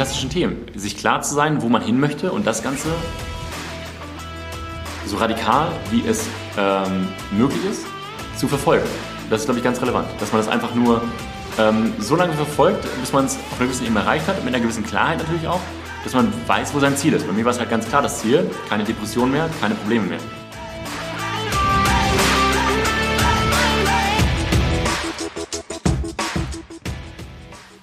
klassischen Themen. Sich klar zu sein, wo man hin möchte und das Ganze so radikal, wie es ähm, möglich ist, zu verfolgen. Das ist, glaube ich, ganz relevant. Dass man das einfach nur ähm, so lange verfolgt, bis man es auf einer gewissen Ebene erreicht hat, mit einer gewissen Klarheit natürlich auch, dass man weiß, wo sein Ziel ist. Bei mir war es halt ganz klar das Ziel, keine Depression mehr, keine Probleme mehr.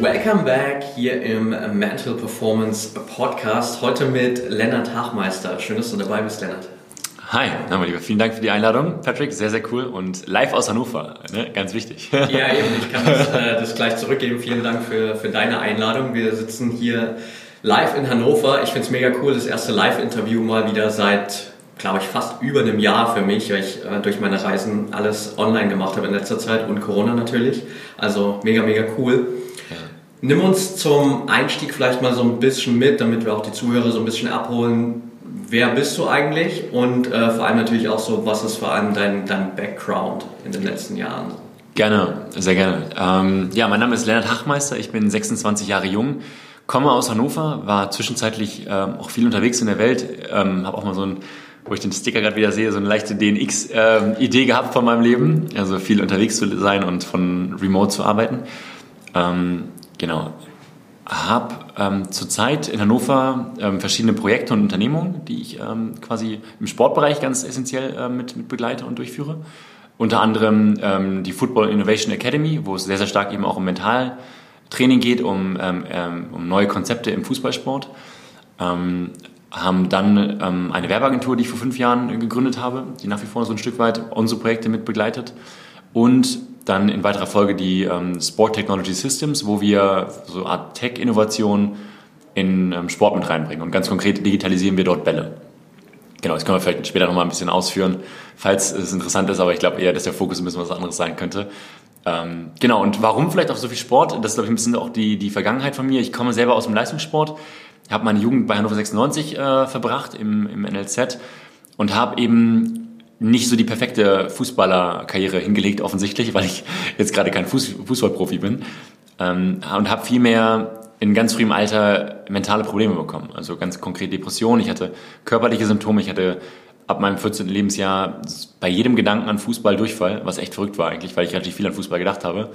Welcome back hier im Mental Performance Podcast. Heute mit Lennart Hachmeister. Schön, dass du dabei bist, Lennart. Hi, mein Lieber, vielen Dank für die Einladung, Patrick. Sehr, sehr cool und live aus Hannover, ne? ganz wichtig. Ja, eben, ich kann das, äh, das gleich zurückgeben. Vielen Dank für, für deine Einladung. Wir sitzen hier live in Hannover. Ich finde es mega cool, das erste Live-Interview mal wieder seit, glaube ich, fast über einem Jahr für mich, weil ich äh, durch meine Reisen alles online gemacht habe in letzter Zeit und Corona natürlich. Also mega, mega cool. Nimm uns zum Einstieg vielleicht mal so ein bisschen mit, damit wir auch die Zuhörer so ein bisschen abholen. Wer bist du eigentlich? Und äh, vor allem natürlich auch so, was ist vor allem dein, dein Background in den letzten Jahren? Gerne, sehr gerne. Ähm, ja, mein Name ist Lennart Hachmeister, ich bin 26 Jahre jung, komme aus Hannover, war zwischenzeitlich ähm, auch viel unterwegs in der Welt, ähm, habe auch mal so ein wo ich den Sticker gerade wieder sehe, so eine leichte DNX-Idee ähm, gehabt von meinem Leben. Also viel unterwegs zu sein und von Remote zu arbeiten. Ähm, Genau. Habe ähm, zurzeit in Hannover ähm, verschiedene Projekte und Unternehmungen, die ich ähm, quasi im Sportbereich ganz essentiell äh, mit, mit begleite und durchführe. Unter anderem ähm, die Football Innovation Academy, wo es sehr, sehr stark eben auch um Mentaltraining geht, um, ähm, ähm, um neue Konzepte im Fußballsport. haben dann eine Werbeagentur, die ich vor fünf Jahren gegründet habe, die nach wie vor so ein Stück weit unsere Projekte mit begleitet. Und dann in weiterer Folge die ähm, Sport Technology Systems, wo wir so eine Art Tech-Innovation in ähm, Sport mit reinbringen. Und ganz konkret digitalisieren wir dort Bälle. Genau, das können wir vielleicht später nochmal ein bisschen ausführen, falls es interessant ist, aber ich glaube eher, dass der Fokus ein bisschen was anderes sein könnte. Ähm, genau, und warum vielleicht auch so viel Sport? Das ist, glaube ich, ein bisschen auch die, die Vergangenheit von mir. Ich komme selber aus dem Leistungssport, habe meine Jugend bei Hannover 96 äh, verbracht im, im NLZ und habe eben nicht so die perfekte Fußballerkarriere hingelegt, offensichtlich, weil ich jetzt gerade kein Fuß, Fußballprofi bin. Ähm, und habe vielmehr in ganz frühem Alter mentale Probleme bekommen. Also ganz konkret Depressionen. Ich hatte körperliche Symptome. Ich hatte ab meinem 14. Lebensjahr bei jedem Gedanken an Fußball Durchfall, was echt verrückt war eigentlich, weil ich relativ viel an Fußball gedacht habe.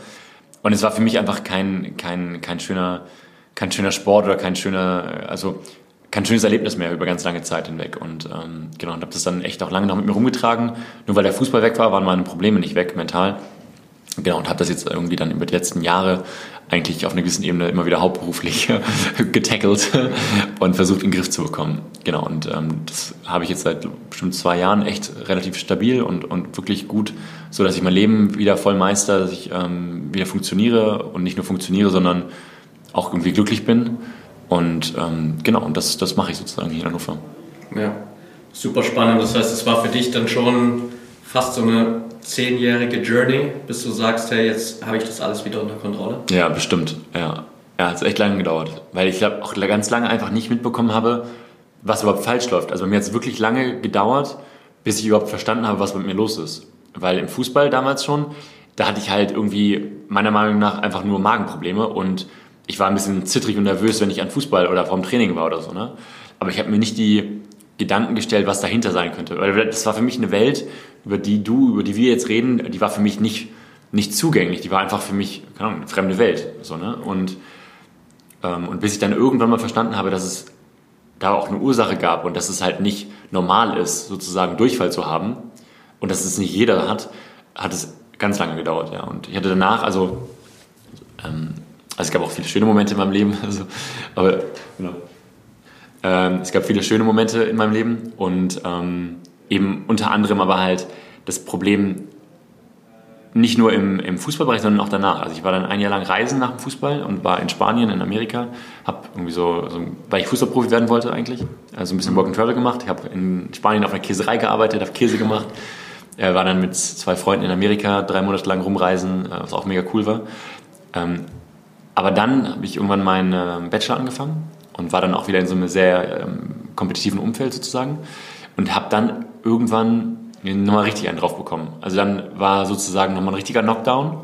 Und es war für mich einfach kein, kein, kein schöner, kein schöner Sport oder kein schöner, also kein schönes Erlebnis mehr über ganz lange Zeit hinweg. Und ähm, genau, und habe das dann echt auch lange noch mit mir rumgetragen. Nur weil der Fußball weg war, waren meine Probleme nicht weg mental. Genau, und habe das jetzt irgendwie dann über die letzten Jahre eigentlich auf einer gewissen Ebene immer wieder hauptberuflich getackelt und versucht in den Griff zu bekommen. Genau, und ähm, das habe ich jetzt seit bestimmt zwei Jahren echt relativ stabil und, und wirklich gut, so dass ich mein Leben wieder voll meister, dass ich ähm, wieder funktioniere und nicht nur funktioniere, sondern auch irgendwie glücklich bin. Und ähm, genau, und das, das mache ich sozusagen hier in Hannover. Ja, super spannend. Das heißt, es war für dich dann schon fast so eine zehnjährige Journey, bis du sagst, hey, jetzt habe ich das alles wieder unter Kontrolle? Ja, bestimmt. Ja, ja hat echt lange gedauert. Weil ich glaube auch ganz lange einfach nicht mitbekommen habe, was überhaupt falsch läuft. Also bei mir hat es wirklich lange gedauert, bis ich überhaupt verstanden habe, was mit mir los ist. Weil im Fußball damals schon, da hatte ich halt irgendwie meiner Meinung nach einfach nur Magenprobleme und ich war ein bisschen zittrig und nervös, wenn ich an Fußball oder vorm Training war oder so. Ne? Aber ich habe mir nicht die Gedanken gestellt, was dahinter sein könnte. Weil das war für mich eine Welt, über die du, über die wir jetzt reden, die war für mich nicht, nicht zugänglich. Die war einfach für mich, keine Ahnung, eine fremde Welt. So, ne? und, ähm, und bis ich dann irgendwann mal verstanden habe, dass es da auch eine Ursache gab und dass es halt nicht normal ist, sozusagen Durchfall zu haben und dass es nicht jeder hat, hat es ganz lange gedauert. Ja. Und ich hatte danach, also ähm, also es gab auch viele schöne Momente in meinem Leben. Also, aber genau. Ähm, es gab viele schöne Momente in meinem Leben und ähm, eben unter anderem aber halt das Problem, nicht nur im, im Fußballbereich, sondern auch danach. Also ich war dann ein Jahr lang reisen nach dem Fußball und war in Spanien, in Amerika, habe irgendwie so, so, weil ich Fußballprofi werden wollte eigentlich, also ein bisschen Work and Travel gemacht. Ich habe in Spanien auf einer Käserei gearbeitet, habe Käse gemacht. Er war dann mit zwei Freunden in Amerika drei Monate lang rumreisen, äh, was auch mega cool war. Ähm, aber dann habe ich irgendwann meinen äh, Bachelor angefangen und war dann auch wieder in so einem sehr ähm, kompetitiven Umfeld sozusagen und habe dann irgendwann nochmal richtig einen drauf bekommen. Also dann war sozusagen nochmal ein richtiger Knockdown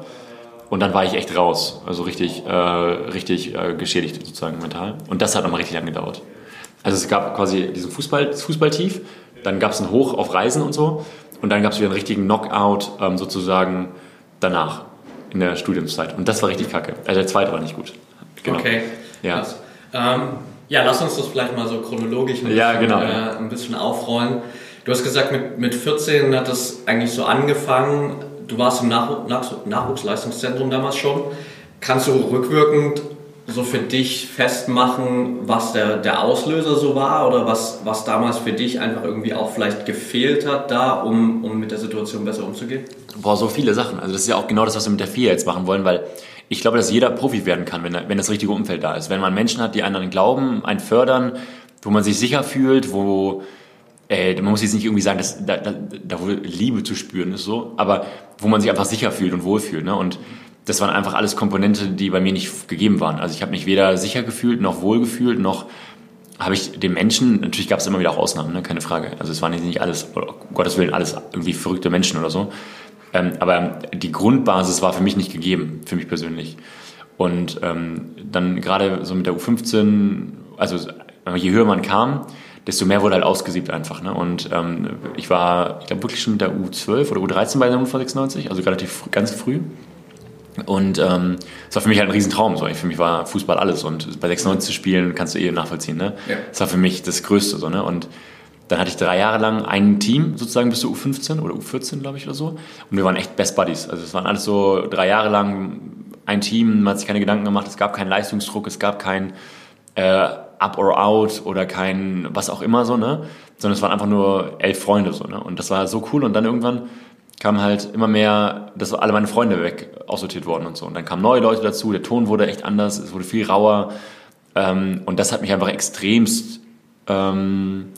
und dann war ich echt raus. Also richtig, äh, richtig äh, geschädigt sozusagen mental. Und das hat nochmal richtig lang gedauert. Also es gab quasi diesen Fußball, Fußballtief, dann gab es einen Hoch auf Reisen und so und dann gab es wieder einen richtigen Knockout ähm, sozusagen danach in der Studiumszeit. Und das war richtig kacke. Also der zweite war nicht gut. Genau. Okay. Ja. Ähm, ja, lass uns das vielleicht mal so chronologisch ein, ja, genau. äh, ein bisschen aufrollen. Du hast gesagt, mit, mit 14 hat das eigentlich so angefangen. Du warst im Nach Nach Nachwuchsleistungszentrum damals schon. Kannst du rückwirkend so für dich festmachen, was der, der Auslöser so war oder was, was damals für dich einfach irgendwie auch vielleicht gefehlt hat da, um, um mit der Situation besser umzugehen? Boah, so viele Sachen. Also das ist ja auch genau das, was wir mit der FIA jetzt machen wollen, weil ich glaube, dass jeder Profi werden kann, wenn, wenn das richtige Umfeld da ist. Wenn man Menschen hat, die einen an glauben, einen fördern, wo man sich sicher fühlt, wo äh, man muss jetzt nicht irgendwie sagen, dass da, da, da Liebe zu spüren ist so, aber wo man sich einfach sicher fühlt und wohlfühlt. Ne? Und das waren einfach alles Komponente, die bei mir nicht gegeben waren. Also ich habe mich weder sicher gefühlt, noch wohl gefühlt, noch habe ich den Menschen, natürlich gab es immer wieder auch Ausnahmen, ne? keine Frage. Also es waren nicht alles, um Gottes Willen, alles irgendwie verrückte Menschen oder so. Ähm, aber die Grundbasis war für mich nicht gegeben, für mich persönlich. Und ähm, dann gerade so mit der U15, also je höher man kam, desto mehr wurde halt ausgesiebt einfach. Ne? Und ähm, ich war, ich glaube, wirklich schon mit der U12 oder U13 bei der Hannover 96, also relativ ganz früh. Und ähm, es war für mich halt ein Riesentraum. So. Für mich war Fußball alles. Und bei 96 zu spielen, kannst du eh nachvollziehen. Ne? Ja. Das war für mich das Größte. So, ne? Und dann hatte ich drei Jahre lang ein Team, sozusagen bis zur U15 oder U14, glaube ich, oder so. Und wir waren echt Best Buddies. Also es waren alles so drei Jahre lang ein Team, man hat sich keine Gedanken gemacht, es gab keinen Leistungsdruck, es gab kein äh, up or out oder kein was auch immer so, ne? Sondern es waren einfach nur elf Freunde so, ne? Und das war so cool und dann irgendwann kam halt immer mehr, dass alle meine Freunde weg aussortiert worden und so. Und dann kamen neue Leute dazu, der Ton wurde echt anders, es wurde viel rauer. Ähm, und das hat mich einfach extremst ähm,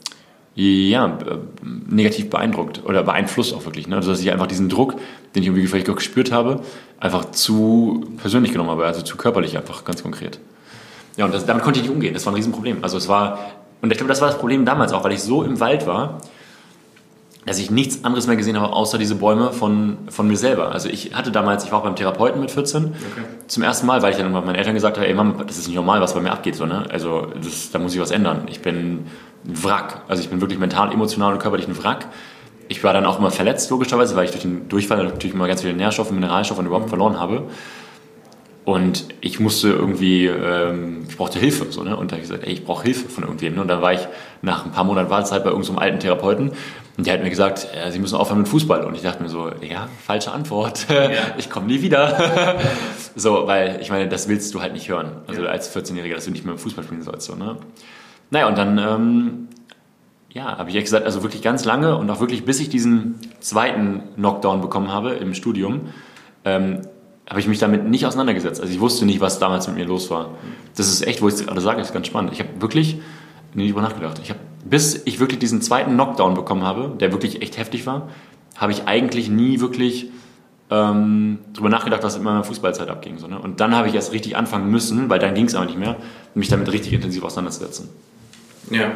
ja, negativ beeindruckt oder beeinflusst auch wirklich. Ne? Also dass ich einfach diesen Druck, den ich irgendwie vielleicht auch gespürt habe, einfach zu persönlich genommen habe, also zu körperlich einfach ganz konkret. Ja, und das, damit konnte ich nicht umgehen. Das war ein Riesenproblem. Also es war, und ich glaube, das war das Problem damals auch, weil ich so im Wald war, dass ich nichts anderes mehr gesehen habe, außer diese Bäume von, von mir selber. Also ich hatte damals, ich war auch beim Therapeuten mit 14, okay. zum ersten Mal, weil ich dann meinen Eltern gesagt habe, ey Mama, das ist nicht normal, was bei mir abgeht. So, ne? Also das, da muss ich was ändern. Ich bin ein Wrack. Also ich bin wirklich mental, emotional und körperlich ein Wrack. Ich war dann auch immer verletzt, logischerweise, weil ich durch den Durchfall natürlich immer ganz viele Nährstoffe, Mineralstoffe und überhaupt mhm. verloren habe. Und ich musste irgendwie, ähm, ich brauchte Hilfe. So, ne? Und da habe ich gesagt, ey, ich brauche Hilfe von irgendwem. Ne? Und dann war ich nach ein paar Monaten Wartezeit bei irgendeinem so alten Therapeuten und der hat mir gesagt, äh, Sie müssen aufhören mit Fußball. Und ich dachte mir so, ja, falsche Antwort. Ja. Ich komme nie wieder. so, weil ich meine, das willst du halt nicht hören. Also ja. als 14-Jähriger, dass du nicht mehr Fußball spielen sollst. So, ne? Naja, und dann ähm, ja, habe ich ja gesagt, also wirklich ganz lange und auch wirklich bis ich diesen zweiten Knockdown bekommen habe im Studium, ähm, habe ich mich damit nicht auseinandergesetzt. Also ich wusste nicht, was damals mit mir los war. Das ist echt, wo ich es gerade sage, ist ganz spannend. Ich habe wirklich nie darüber nachgedacht. Ich habe, bis ich wirklich diesen zweiten Knockdown bekommen habe, der wirklich echt heftig war, habe ich eigentlich nie wirklich ähm, darüber nachgedacht, was in meiner Fußballzeit abging. So, ne? Und dann habe ich erst richtig anfangen müssen, weil dann ging es aber nicht mehr, mich damit richtig intensiv auseinanderzusetzen. Ja.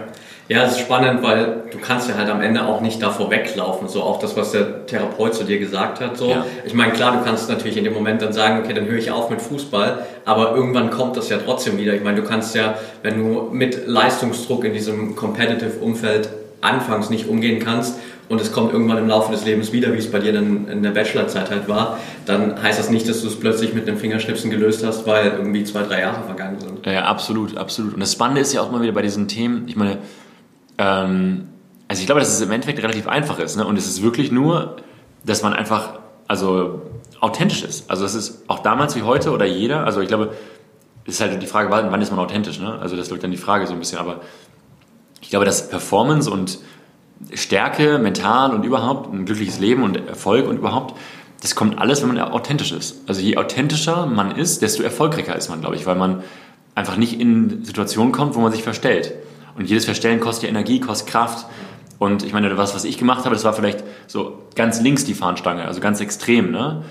Ja, es ist spannend, weil du kannst ja halt am Ende auch nicht davor weglaufen. So auch das, was der Therapeut zu dir gesagt hat. So. Ja. Ich meine, klar, du kannst natürlich in dem Moment dann sagen, okay, dann höre ich auf mit Fußball, aber irgendwann kommt das ja trotzdem wieder. Ich meine, du kannst ja, wenn du mit Leistungsdruck in diesem competitive Umfeld anfangs nicht umgehen kannst und es kommt irgendwann im Laufe des Lebens wieder, wie es bei dir dann in der Bachelorzeit halt war, dann heißt das nicht, dass du es plötzlich mit einem Fingerschnipsen gelöst hast, weil irgendwie zwei, drei Jahre vergangen sind. Ja, absolut, absolut. Und das Spannende ist ja auch mal wieder bei diesen Themen, ich meine, ähm, also ich glaube, dass es im Endeffekt relativ einfach ist. Ne? Und es ist wirklich nur, dass man einfach also authentisch ist. Also das ist auch damals wie heute oder jeder. Also ich glaube, es ist halt die Frage, wann ist man authentisch? Ne? Also das wird dann die Frage so ein bisschen. Aber ich glaube, dass Performance und Stärke, mental und überhaupt ein glückliches Leben und Erfolg und überhaupt, das kommt alles, wenn man authentisch ist. Also je authentischer man ist, desto erfolgreicher ist man, glaube ich, weil man einfach nicht in Situationen kommt, wo man sich verstellt. Und jedes Verstellen kostet ja Energie, kostet Kraft. Und ich meine, was, was ich gemacht habe, das war vielleicht so ganz links die Fahnenstange, also ganz extrem. Ne?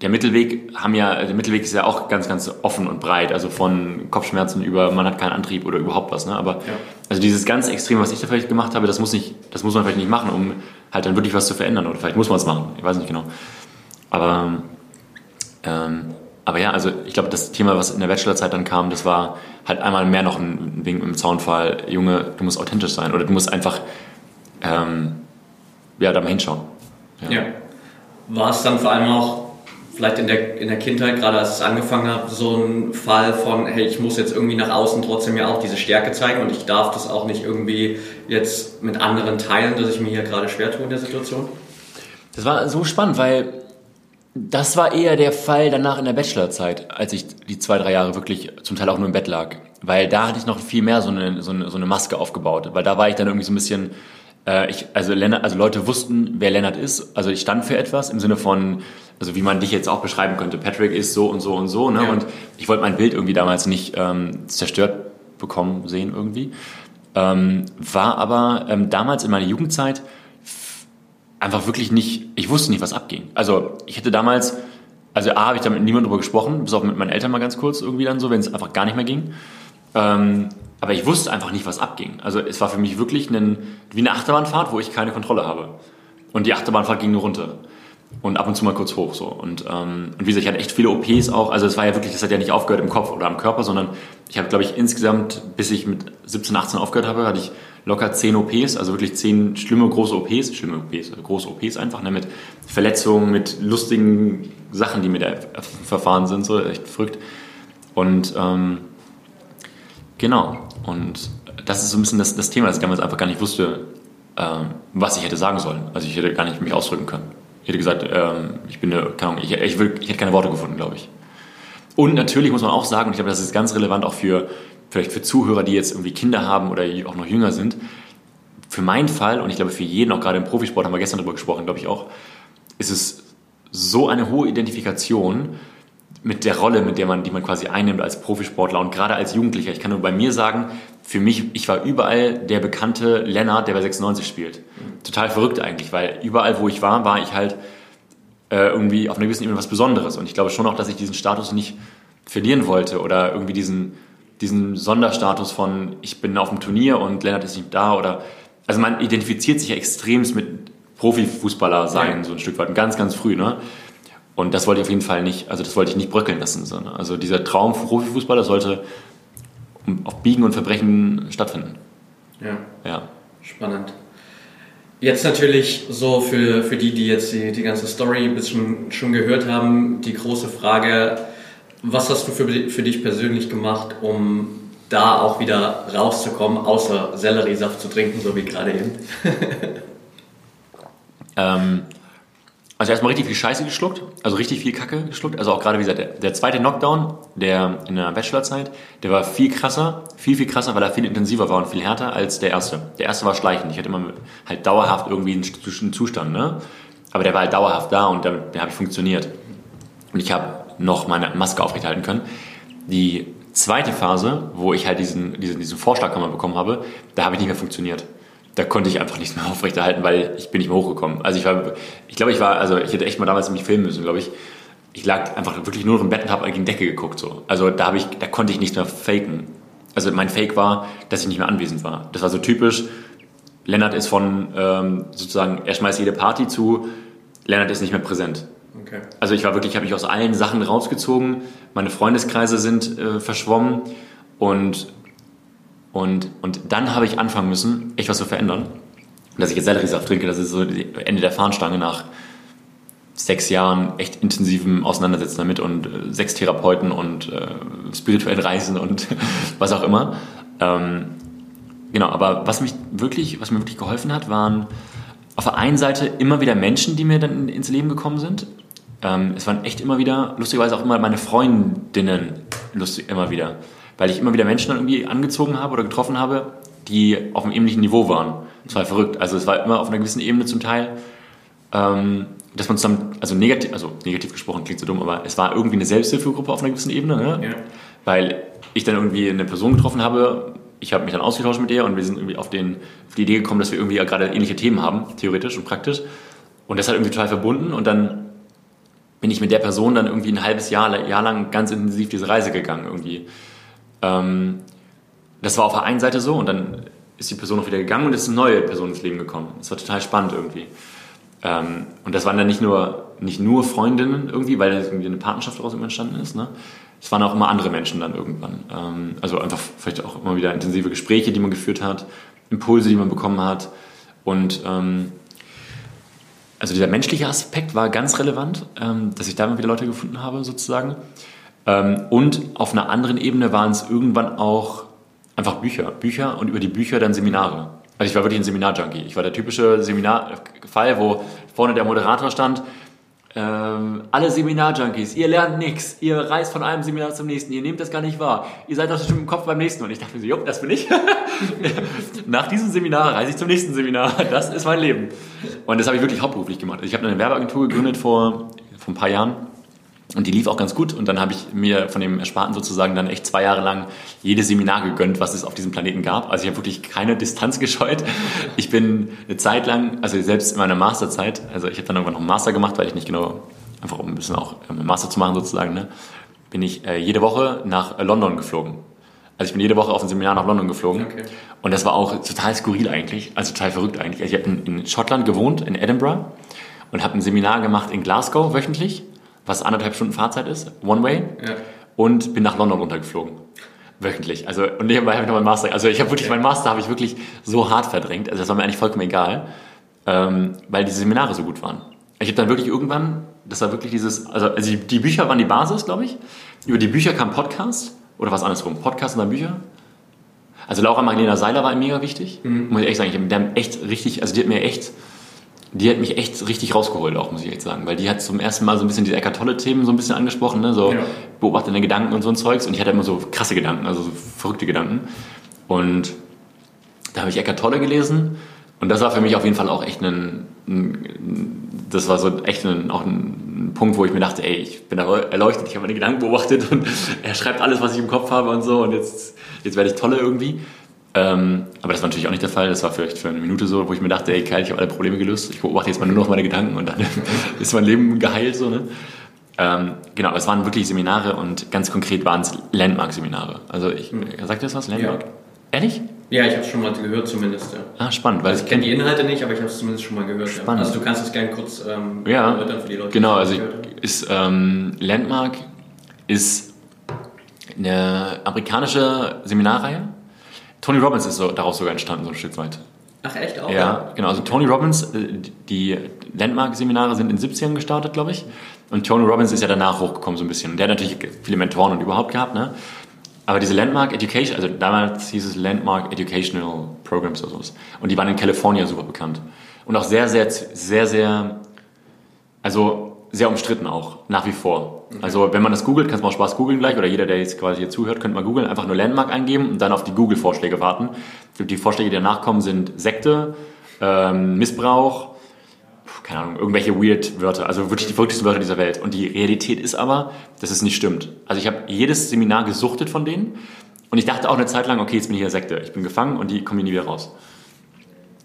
Der Mittelweg haben ja, der Mittelweg ist ja auch ganz, ganz offen und breit, also von Kopfschmerzen über man hat keinen Antrieb oder überhaupt was. Ne? Aber ja. also dieses ganz Extrem, was ich da vielleicht gemacht habe, das muss nicht, das muss man vielleicht nicht machen, um halt dann wirklich was zu verändern. Oder vielleicht muss man es machen, ich weiß nicht genau. Aber, ähm, aber ja, also ich glaube, das Thema, was in der Bachelorzeit dann kam, das war halt einmal mehr noch ein Wink im Zaunfall, Junge, du musst authentisch sein oder du musst einfach ähm, ja, da mal hinschauen. Ja. ja. War es dann vor allem auch vielleicht in der, in der Kindheit, gerade als es angefangen hat, so ein Fall von, hey, ich muss jetzt irgendwie nach außen trotzdem ja auch diese Stärke zeigen und ich darf das auch nicht irgendwie jetzt mit anderen teilen, dass ich mir hier gerade schwer tue in der Situation? Das war so spannend, weil das war eher der Fall danach in der Bachelorzeit, als ich die zwei, drei Jahre wirklich zum Teil auch nur im Bett lag. Weil da hatte ich noch viel mehr so eine, so eine, so eine Maske aufgebaut. Weil da war ich dann irgendwie so ein bisschen, äh, ich, also, Lennart, also Leute wussten, wer Lennart ist. Also ich stand für etwas im Sinne von, also wie man dich jetzt auch beschreiben könnte. Patrick ist so und so und so. Ne? Ja. Und ich wollte mein Bild irgendwie damals nicht ähm, zerstört bekommen, sehen irgendwie. Ähm, war aber ähm, damals in meiner Jugendzeit einfach wirklich nicht, ich wusste nicht, was abging. Also ich hätte damals, also A, habe ich da mit niemandem drüber gesprochen, bis auch mit meinen Eltern mal ganz kurz irgendwie dann so, wenn es einfach gar nicht mehr ging. Ähm, aber ich wusste einfach nicht, was abging. Also es war für mich wirklich ein, wie eine Achterbahnfahrt, wo ich keine Kontrolle habe. Und die Achterbahnfahrt ging nur runter. Und ab und zu mal kurz hoch so. Und, ähm, und wie gesagt, ich hatte echt viele OPs auch. Also es war ja wirklich, das hat ja nicht aufgehört im Kopf oder am Körper, sondern ich habe, glaube ich, insgesamt, bis ich mit 17, 18 aufgehört habe, hatte ich locker zehn OPs, also wirklich zehn schlimme große OPs, schlimme OPs, also große OPs einfach, ne, mit Verletzungen, mit lustigen Sachen, die mir da verfahren sind, so echt verrückt. Und ähm, genau, und das ist so ein bisschen das, das Thema, dass ich damals einfach gar nicht wusste, ähm, was ich hätte sagen sollen. Also ich hätte gar nicht mich ausdrücken können. Ich hätte gesagt, ähm, ich bin eine, keine Ahnung, ich, ich, will, ich hätte keine Worte gefunden, glaube ich. Und natürlich muss man auch sagen, und ich glaube, das ist ganz relevant auch für, vielleicht für Zuhörer, die jetzt irgendwie Kinder haben oder auch noch jünger sind, für meinen Fall und ich glaube für jeden, auch gerade im Profisport, haben wir gestern darüber gesprochen, glaube ich auch, ist es so eine hohe Identifikation mit der Rolle, mit der man, die man quasi einnimmt als Profisportler und gerade als Jugendlicher. Ich kann nur bei mir sagen, für mich, ich war überall der bekannte Lennart, der bei 96 spielt. Total verrückt eigentlich, weil überall, wo ich war, war ich halt äh, irgendwie auf einer gewissen Ebene was Besonderes. Und ich glaube schon auch, dass ich diesen Status nicht verlieren wollte oder irgendwie diesen, diesen Sonderstatus von ich bin auf dem Turnier und Lennart ist nicht da oder also man identifiziert sich ja extremst mit Profifußballer sein, ja. so ein Stück weit, ganz, ganz früh, ne? Und das wollte ich auf jeden Fall nicht, also das wollte ich nicht bröckeln lassen, sondern also dieser Traum Profifußballer sollte auf Biegen und Verbrechen stattfinden. Ja. Ja. Spannend. Jetzt natürlich so für, für die, die jetzt die, die ganze Story ein bisschen schon gehört haben, die große Frage, was hast du für, für dich persönlich gemacht, um da auch wieder rauszukommen, außer Selleriesaft zu trinken, so wie gerade eben? ähm, also erstmal richtig viel Scheiße geschluckt, also richtig viel Kacke geschluckt. Also auch gerade, wie gesagt, der, der zweite Knockdown, der in der Bachelorzeit, der war viel krasser, viel, viel krasser, weil er viel intensiver war und viel härter als der erste. Der erste war schleichend. Ich hatte immer halt dauerhaft irgendwie einen Zustand, ne? Aber der war halt dauerhaft da und der, habe ich funktioniert. Und ich habe noch meine Maske aufrechterhalten können. Die zweite Phase, wo ich halt diesen, diesen, diesen Vorschlaghammer bekommen habe, da habe ich nicht mehr funktioniert da konnte ich einfach nichts mehr aufrechterhalten, weil ich bin nicht mehr hochgekommen. Also ich war, ich glaube, ich war, also ich hätte echt mal damals mich filmen müssen, glaube ich. Ich lag einfach wirklich nur noch im Bett und habe gegen die Decke geguckt so. Also da habe ich, da konnte ich nichts mehr faken. Also mein Fake war, dass ich nicht mehr anwesend war. Das war so typisch. Lennart ist von ähm, sozusagen, er schmeißt jede Party zu, Lennart ist nicht mehr präsent. Okay. Also ich war wirklich, ich habe mich aus allen Sachen rausgezogen. Meine Freundeskreise sind äh, verschwommen und und, und dann habe ich anfangen müssen, echt was zu verändern. dass ich jetzt Selleriesaft trinke, das ist so Ende der Fahnenstange nach sechs Jahren echt intensivem Auseinandersetzen damit und äh, sechs Therapeuten und äh, spirituellen Reisen und was auch immer. Ähm, genau, aber was mich wirklich, was mir wirklich geholfen hat, waren auf der einen Seite immer wieder Menschen, die mir dann ins Leben gekommen sind. Ähm, es waren echt immer wieder, lustigerweise auch immer meine Freundinnen, lustig, immer wieder weil ich immer wieder Menschen dann irgendwie angezogen habe oder getroffen habe, die auf einem ähnlichen Niveau waren. Das war verrückt. Also es war immer auf einer gewissen Ebene zum Teil. ähm, dass man zusammen, also negativ, also negativ gesprochen klingt so dumm, aber es war irgendwie eine Selbsthilfegruppe auf einer gewissen Ebene, ne? Ja. weil ich dann irgendwie eine Person getroffen habe, ich habe mich dann ausgetauscht mit ihr und wir sind irgendwie auf, den, auf die Idee gekommen, dass wir irgendwie ja gerade ähnliche Themen haben, theoretisch und praktisch. Und das hat irgendwie total verbunden und dann bin ich mit der Person dann irgendwie ein halbes Jahr, Jahr lang ganz intensiv diese Reise gegangen irgendwie. Ähm, das war auf der einen Seite so und dann ist die Person auch wieder gegangen und ist eine neue Person ins Leben gekommen. Das war total spannend irgendwie. Ähm, und das waren dann nicht nur, nicht nur Freundinnen irgendwie, weil irgendwie eine Partnerschaft daraus entstanden ist. Ne? Es waren auch immer andere Menschen dann irgendwann. Ähm, also einfach vielleicht auch immer wieder intensive Gespräche, die man geführt hat, Impulse, die man bekommen hat. Und ähm, also dieser menschliche Aspekt war ganz relevant, ähm, dass ich da immer wieder Leute gefunden habe sozusagen. Ähm, und auf einer anderen Ebene waren es irgendwann auch einfach Bücher. Bücher und über die Bücher dann Seminare. Also ich war wirklich ein Seminarjunkie. Ich war der typische Seminarfall, wo vorne der Moderator stand, ähm, alle Seminarjunkies, ihr lernt nichts, ihr reist von einem Seminar zum nächsten, ihr nehmt das gar nicht wahr, ihr seid doch schon im Kopf beim nächsten. Und ich dachte mir so, jupp, das bin ich. Nach diesem Seminar reise ich zum nächsten Seminar. Das ist mein Leben. Und das habe ich wirklich hauptberuflich gemacht. Ich habe eine Werbeagentur gegründet vor, vor ein paar Jahren und die lief auch ganz gut. Und dann habe ich mir von dem Ersparten sozusagen dann echt zwei Jahre lang jedes Seminar gegönnt, was es auf diesem Planeten gab. Also ich habe wirklich keine Distanz gescheut. Ich bin eine Zeit lang, also selbst in meiner Masterzeit, also ich habe dann irgendwann noch einen Master gemacht, weil ich nicht genau, einfach um ein bisschen auch einen ähm, Master zu machen sozusagen, ne, bin ich äh, jede Woche nach London geflogen. Also ich bin jede Woche auf ein Seminar nach London geflogen. Okay. Und das war auch total skurril eigentlich, also total verrückt eigentlich. Also ich habe in, in Schottland gewohnt, in Edinburgh und habe ein Seminar gemacht in Glasgow wöchentlich was anderthalb Stunden Fahrzeit ist, One Way, ja. und bin nach London runtergeflogen. Wöchentlich. Also, und nebenbei habe ich noch meinen Master. Also, ich habe wirklich, meinen Master habe ich wirklich so hart verdrängt. Also, das war mir eigentlich vollkommen egal, ähm, weil diese Seminare so gut waren. Ich habe dann wirklich irgendwann, das war wirklich dieses, also, also die, die Bücher waren die Basis, glaube ich. Über die Bücher kam Podcast oder was andersrum. Podcast und dann Bücher. Also Laura Magdalena Seiler war mega wichtig. Mhm. Muss ich echt sagen. Die haben echt richtig, also die hat mir echt die hat mich echt richtig rausgeholt, auch muss ich echt sagen, weil die hat zum ersten Mal so ein bisschen diese Eckart Tolle-Themen so ein bisschen angesprochen, ne? so ja. beobachte deine Gedanken und so ein Zeugs. Und ich hatte immer so krasse Gedanken, also so verrückte Gedanken. Und da habe ich Eckart Tolle gelesen. Und das war für mich auf jeden Fall auch echt ein, ein das war so echt ein, auch ein, Punkt, wo ich mir dachte, ey, ich bin erleuchtet, ich habe meine Gedanken beobachtet und er schreibt alles, was ich im Kopf habe und so. Und jetzt, jetzt werde ich Tolle irgendwie ähm, aber das war natürlich auch nicht der Fall. Das war vielleicht für eine Minute so, wo ich mir dachte, ey, Kyle, ich habe alle Probleme gelöst. Ich beobachte jetzt mal nur noch meine Gedanken und dann ist mein Leben geheilt. So, ne? Ähm, genau, es waren wirklich Seminare und ganz konkret waren es Landmark-Seminare. Also, ich, mhm. sagt ihr das was? Landmark? Ja. Ehrlich? Ja, ich habe es schon mal gehört zumindest. Ja. Ah, spannend. Weil also ich kenne die Inhalte nicht, aber ich habe es zumindest schon mal gehört. Spannend. Ja. Also du kannst es gerne kurz ähm, ja, erläutern für die Leute. Genau, also ist, ähm, Landmark ist eine amerikanische Seminarreihe Tony Robbins ist so, daraus sogar entstanden, so ein Stück weit. Ach echt auch? Ja, genau. Also Tony Robbins, äh, die Landmark-Seminare sind in den 70ern gestartet, glaube ich. Und Tony Robbins ist ja danach hochgekommen so ein bisschen. Und der hat natürlich viele Mentoren und überhaupt gehabt, ne? Aber diese Landmark Education, also damals hieß es Landmark Educational Programs oder sowas. Und die waren in Kalifornien super bekannt. Und auch sehr, sehr, sehr, sehr, also sehr umstritten auch, nach wie vor. Okay. Also wenn man das googelt, kann es mal Spaß googeln gleich, oder jeder, der jetzt quasi hier zuhört, könnte mal googeln, einfach nur Landmark eingeben und dann auf die Google-Vorschläge warten. Die Vorschläge, die danach kommen, sind Sekte, ähm, Missbrauch, keine Ahnung, irgendwelche weird Wörter, also wirklich die verrücktesten Wörter dieser Welt. Und die Realität ist aber, dass es nicht stimmt. Also ich habe jedes Seminar gesuchtet von denen und ich dachte auch eine Zeit lang, okay, jetzt bin ich hier Sekte, ich bin gefangen und die kommen hier nie wieder raus.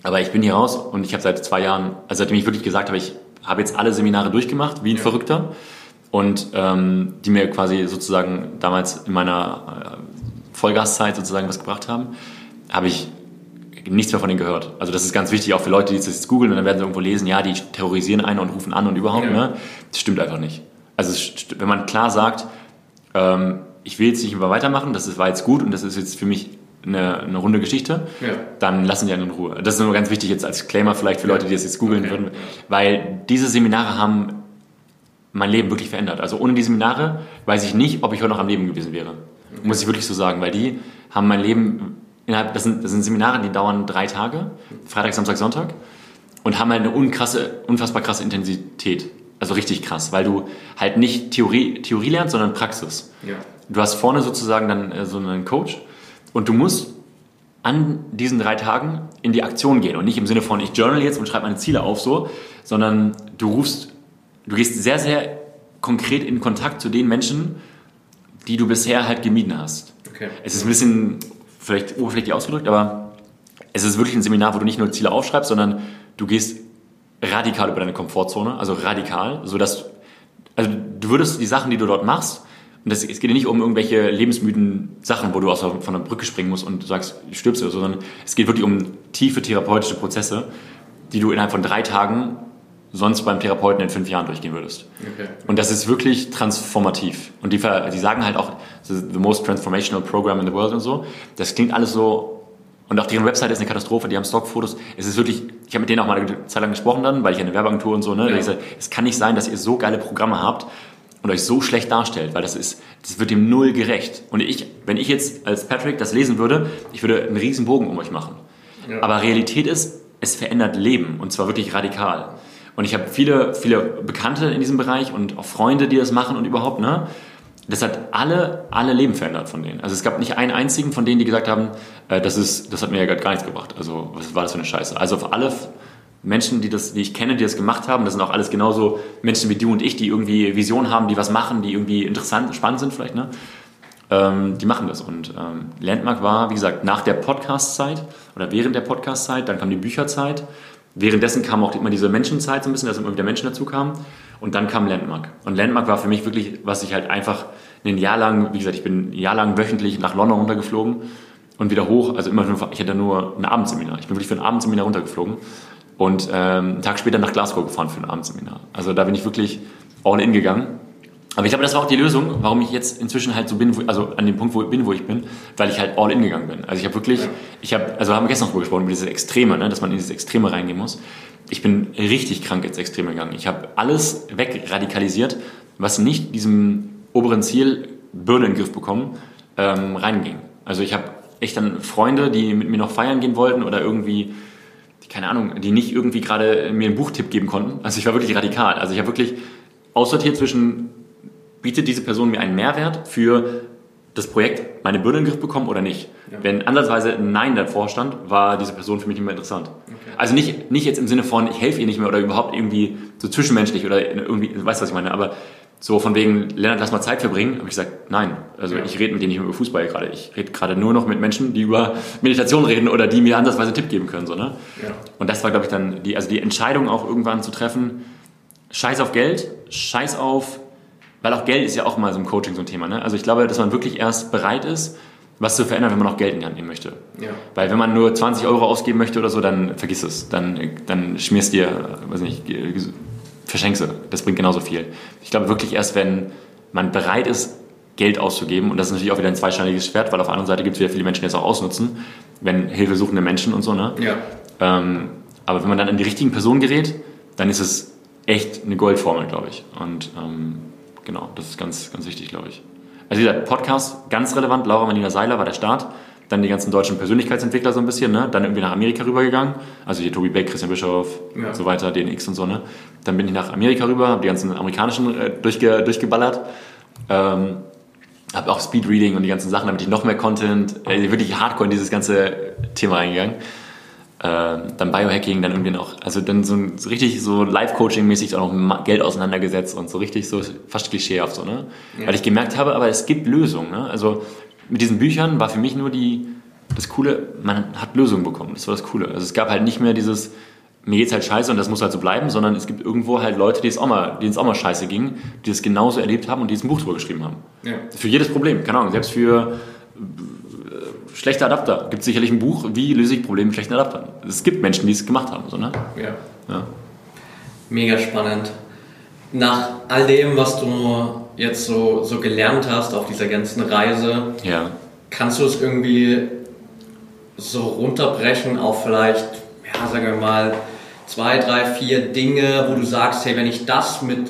Aber ich bin hier raus und ich habe seit zwei Jahren, also seitdem ich wirklich gesagt habe, ich habe jetzt alle Seminare durchgemacht, wie ein ja. Verrückter. Und ähm, die mir quasi sozusagen damals in meiner äh, Vollgaszeit sozusagen was gebracht haben, habe ich nichts mehr von denen gehört. Also das ist ganz wichtig, auch für Leute, die das jetzt googeln und dann werden sie irgendwo lesen, ja, die terrorisieren einen und rufen an und überhaupt. Ja. Ne? Das stimmt einfach nicht. Also wenn man klar sagt, ähm, ich will jetzt nicht mehr weitermachen, das war jetzt gut und das ist jetzt für mich eine, eine runde Geschichte, ja. dann lassen die einen in Ruhe. Das ist nur ganz wichtig jetzt als Claimer vielleicht für Leute, die das jetzt googeln okay. würden, weil diese Seminare haben mein Leben wirklich verändert. Also ohne die Seminare weiß ich nicht, ob ich heute noch am Leben gewesen wäre. Okay. Muss ich wirklich so sagen, weil die haben mein Leben innerhalb, das sind, das sind Seminare, die dauern drei Tage, Freitag, Samstag, Sonntag und haben halt eine unkrasse, unfassbar krasse Intensität. Also richtig krass, weil du halt nicht Theorie, Theorie lernst, sondern Praxis. Ja. Du hast vorne sozusagen dann äh, so einen Coach, und du musst an diesen drei Tagen in die Aktion gehen und nicht im Sinne von ich journal jetzt und schreibe meine Ziele auf so, sondern du rufst, du gehst sehr, sehr konkret in Kontakt zu den Menschen, die du bisher halt gemieden hast. Okay. Es ist ein bisschen vielleicht oberflächlich ausgedrückt, aber es ist wirklich ein Seminar, wo du nicht nur Ziele aufschreibst, sondern du gehst radikal über deine Komfortzone, also radikal, sodass also du würdest die Sachen, die du dort machst, und das, es geht ja nicht um irgendwelche lebensmüden Sachen, wo du aus von der Brücke springen musst und du sagst, du stirbst so, sondern es geht wirklich um tiefe therapeutische Prozesse, die du innerhalb von drei Tagen sonst beim Therapeuten in fünf Jahren durchgehen würdest. Okay. Und das ist wirklich transformativ. Und die, die sagen halt auch, the most transformational program in the world und so. Das klingt alles so und auch deren Website ist eine Katastrophe, die haben Stockfotos. Es ist wirklich, ich habe mit denen auch mal eine Zeit lang gesprochen dann, weil ich eine Werbeagentur und so, ne? Ja. Ich sag, es kann nicht sein, dass ihr so geile Programme habt und euch so schlecht darstellt, weil das ist, das wird dem null gerecht. Und ich, wenn ich jetzt als Patrick das lesen würde, ich würde einen riesen Bogen um euch machen. Ja. Aber Realität ist, es verändert Leben und zwar wirklich radikal. Und ich habe viele, viele Bekannte in diesem Bereich und auch Freunde, die das machen und überhaupt, ne? das hat alle, alle Leben verändert von denen. Also es gab nicht einen einzigen von denen, die gesagt haben, äh, das, ist, das hat mir ja gar nichts gebracht. Also was war das für eine Scheiße? Also auf alle Menschen, die, das, die ich kenne, die das gemacht haben, das sind auch alles genauso Menschen wie du und ich, die irgendwie Visionen haben, die was machen, die irgendwie interessant, spannend sind vielleicht, ne? Ähm, die machen das. Und ähm, Landmark war, wie gesagt, nach der Podcast-Zeit oder während der Podcast-Zeit, dann kam die Bücherzeit. Währenddessen kam auch immer diese Menschenzeit so ein bisschen, dass immer wieder Menschen dazu kamen. Und dann kam Landmark. Und Landmark war für mich wirklich, was ich halt einfach ein Jahr lang, wie gesagt, ich bin ein Jahr lang wöchentlich nach London runtergeflogen und wieder hoch. Also immer, ich hatte nur ein Abendseminar. Ich bin wirklich für ein Abendseminar runtergeflogen und ähm, einen Tag später nach Glasgow gefahren für ein Abendseminar. Also da bin ich wirklich all in gegangen. Aber ich glaube, das war auch die Lösung, warum ich jetzt inzwischen halt so bin, also an dem Punkt wo bin, wo ich bin, weil ich halt all in gegangen bin. Also ich habe wirklich, ich habe, also haben wir gestern noch drüber gesprochen, über diese Extreme, ne, dass man in dieses Extreme reingehen muss ich bin richtig krank ins Extreme gegangen. Ich habe alles wegradikalisiert, was nicht diesem oberen Ziel Birne in den Griff bekommen, ähm, reinging. Also ich habe echt dann Freunde, die mit mir noch feiern gehen wollten oder irgendwie, keine Ahnung, die nicht irgendwie gerade mir einen Buchtipp geben konnten. Also ich war wirklich radikal. Also ich habe wirklich aussortiert zwischen, bietet diese Person mir einen Mehrwert für das Projekt meine Birne in den Griff bekommen oder nicht. Ja. Wenn ansatzweise ein Nein davor stand, war diese Person für mich nicht mehr interessant. Okay. Also nicht, nicht jetzt im Sinne von, ich helfe ihr nicht mehr oder überhaupt irgendwie so zwischenmenschlich oder irgendwie, weißt du, was ich meine, aber so von wegen, Lennart, lass mal Zeit verbringen, habe ich gesagt, nein. Also ja. ich rede mit denen nicht mehr über Fußball gerade. Ich rede gerade nur noch mit Menschen, die über Meditation reden oder die mir ansatzweise einen Tipp geben können. So, ne? Ja. Und das war, glaube ich, dann die, also die Entscheidung auch irgendwann zu treffen, scheiß auf Geld, scheiß auf weil auch Geld ist ja auch mal so im Coaching so ein Thema. Ne? Also ich glaube, dass man wirklich erst bereit ist, was zu verändern, wenn man auch Geld in die Hand nehmen möchte. Ja. Weil wenn man nur 20 Euro ausgeben möchte oder so, dann vergiss es. Dann, dann schmierst dir, weiß nicht, verschenkst du. Das bringt genauso viel. Ich glaube wirklich erst, wenn man bereit ist, Geld auszugeben, und das ist natürlich auch wieder ein zweischneidiges Schwert, weil auf der anderen Seite gibt es wieder viele Menschen, die es auch ausnutzen, wenn hilfesuchende Menschen und so. Ne? Ja. Ähm, aber wenn man dann an die richtigen Personen gerät, dann ist es echt eine Goldformel, glaube ich. Und ähm, genau, das ist ganz, ganz wichtig, glaube ich. Also dieser Podcast, ganz relevant, Laura Marlina Seiler war der Start, dann die ganzen deutschen Persönlichkeitsentwickler so ein bisschen, ne? dann irgendwie nach Amerika rübergegangen, also hier Tobi Beck, Christian Bischoff ja. und so weiter, DNX und so, ne? Dann bin ich nach Amerika rüber, habe die ganzen amerikanischen äh, durchge, durchgeballert, ähm, habe auch Speedreading und die ganzen Sachen, damit ich noch mehr Content, äh, wirklich hardcore in dieses ganze Thema reingegangen dann Biohacking, dann irgendwie noch, also dann so, so richtig so Live-Coaching-mäßig auch noch Geld auseinandergesetzt und so richtig so fast klischeehaft so, ne? Ja. Weil ich gemerkt habe, aber es gibt Lösungen, ne? Also mit diesen Büchern war für mich nur die, das Coole, man hat Lösungen bekommen, das war das Coole. Also es gab halt nicht mehr dieses, mir geht's halt scheiße und das muss halt so bleiben, sondern es gibt irgendwo halt Leute, die es auch mal, denen es auch mal scheiße ging, die es genauso erlebt haben und die es ein Buch drüber geschrieben haben. Ja. Für jedes Problem, keine Ahnung, selbst für schlechter Adapter. Gibt sicherlich ein Buch, wie löse ich Probleme mit schlechten Adaptern. Es gibt Menschen, die es gemacht haben. So, ne? ja. ja. Mega spannend. Nach all dem, was du jetzt so, so gelernt hast auf dieser ganzen Reise, ja. kannst du es irgendwie so runterbrechen auf vielleicht, ja, sagen wir mal, zwei, drei, vier Dinge, wo du sagst, hey, wenn ich das mit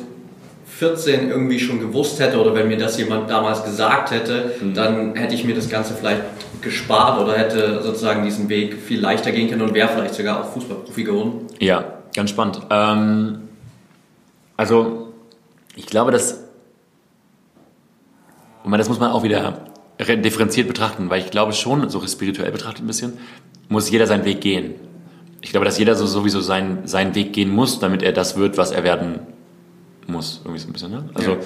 14 irgendwie schon gewusst hätte oder wenn mir das jemand damals gesagt hätte, mhm. dann hätte ich mir das Ganze vielleicht gespart oder hätte sozusagen diesen Weg viel leichter gehen können und wäre vielleicht sogar auch Fußballprofi geworden? Ja, ganz spannend. Ähm, also ich glaube, dass, das muss man auch wieder differenziert betrachten, weil ich glaube schon, so spirituell betrachtet ein bisschen, muss jeder seinen Weg gehen. Ich glaube, dass jeder so sowieso seinen, seinen Weg gehen muss, damit er das wird, was er werden muss. Irgendwie so ein bisschen, ne? Also,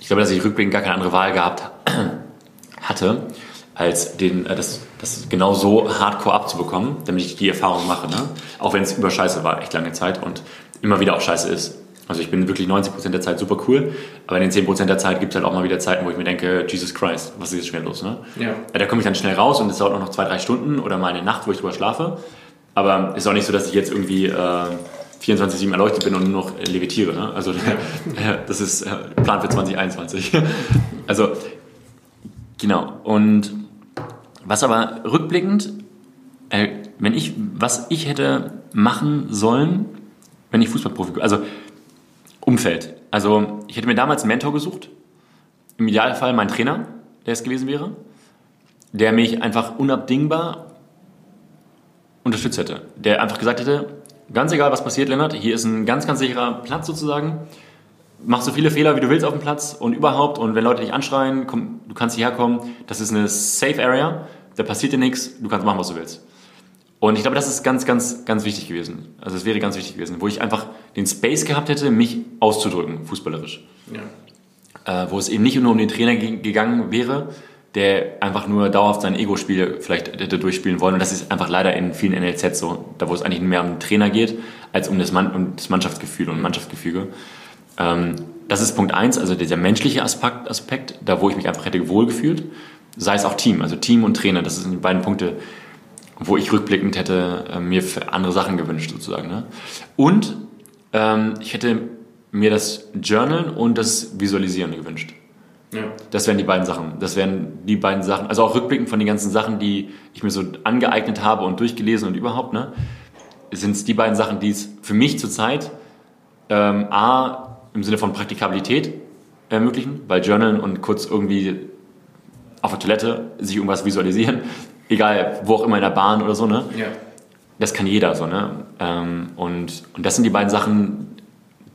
ich glaube, dass ich rückblickend gar keine andere Wahl gehabt hatte, als den, äh, das, das genau so hardcore abzubekommen, damit ich die Erfahrung mache. Ne? Auch wenn es über Scheiße war, echt lange Zeit und immer wieder auch Scheiße ist. Also ich bin wirklich 90% der Zeit super cool, aber in den 10% der Zeit gibt es halt auch mal wieder Zeiten, wo ich mir denke, Jesus Christ, was ist jetzt schwer los? Ne? Ja. Da komme ich dann schnell raus und es dauert auch noch zwei, drei Stunden oder mal eine Nacht, wo ich drüber schlafe. Aber ist auch nicht so, dass ich jetzt irgendwie äh, 24-7 erleuchtet bin und nur noch levitiere. Ne? Also das ist äh, Plan für 2021. also genau. Und was aber rückblickend, äh, wenn ich, was ich hätte machen sollen, wenn ich Fußballprofi, also Umfeld. Also ich hätte mir damals einen Mentor gesucht. Im Idealfall mein Trainer, der es gewesen wäre, der mich einfach unabdingbar unterstützt hätte. Der einfach gesagt hätte, ganz egal was passiert, Lennart, hier ist ein ganz, ganz sicherer Platz sozusagen. Mach so viele Fehler, wie du willst auf dem Platz und überhaupt. Und wenn Leute dich anschreien, komm, du kannst hierher kommen. Das ist eine Safe Area. Da passiert dir nichts. Du kannst machen, was du willst. Und ich glaube, das ist ganz, ganz, ganz wichtig gewesen. Also es wäre ganz wichtig gewesen, wo ich einfach den Space gehabt hätte, mich auszudrücken, fußballerisch. Ja. Äh, wo es eben nicht nur um den Trainer gegangen wäre, der einfach nur dauerhaft sein Ego-Spiel vielleicht hätte durchspielen wollen. Und das ist einfach leider in vielen NLZ so, da wo es eigentlich mehr um den Trainer geht, als um das, Mann um das Mannschaftsgefühl und Mannschaftsgefüge. Ähm, das ist Punkt eins, also dieser menschliche Aspekt, Aspekt, da wo ich mich einfach hätte wohlgefühlt. Sei es auch Team, also Team und Trainer, das sind die beiden Punkte, wo ich rückblickend hätte äh, mir für andere Sachen gewünscht sozusagen. Ne? Und ähm, ich hätte mir das Journalen und das Visualisieren gewünscht. Ja. Das wären die beiden Sachen. Das wären die beiden Sachen, also auch rückblickend von den ganzen Sachen, die ich mir so angeeignet habe und durchgelesen und überhaupt, ne, sind es die beiden Sachen, die es für mich zurzeit ähm, A, im Sinne von Praktikabilität ermöglichen, weil Journalen und kurz irgendwie auf der Toilette sich irgendwas visualisieren egal wo auch immer in der Bahn oder so, ne? Ja. Das kann jeder so, ne? Ähm, und, und das sind die beiden Sachen,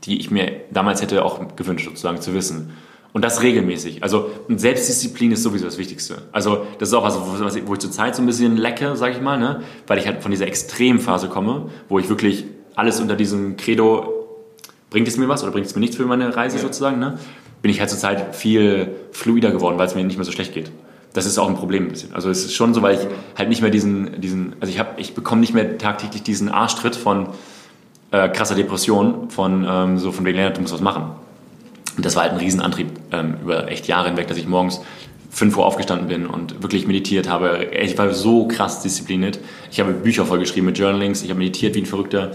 die ich mir damals hätte auch gewünscht, sozusagen zu wissen. Und das regelmäßig. Also Selbstdisziplin ist sowieso das Wichtigste. Also das ist auch was, wo ich zurzeit so ein bisschen lecke, sag ich mal, ne? weil ich halt von dieser Extremphase komme, wo ich wirklich alles unter diesem Credo, bringt es mir was oder bringt es mir nichts für meine Reise ja. sozusagen, ne? Bin ich halt zurzeit viel fluider geworden, weil es mir nicht mehr so schlecht geht das ist auch ein Problem ein bisschen. Also es ist schon so, weil ich halt nicht mehr diesen, diesen also ich habe, ich bekomme nicht mehr tagtäglich diesen Arschtritt von äh, krasser Depression, von ähm, so von wegen, du musst was machen. Und das war halt ein Riesenantrieb ähm, über echt Jahre hinweg, dass ich morgens 5 Uhr aufgestanden bin und wirklich meditiert habe. Ich war so krass diszipliniert. Ich habe Bücher vollgeschrieben mit Journalings, ich habe meditiert wie ein Verrückter,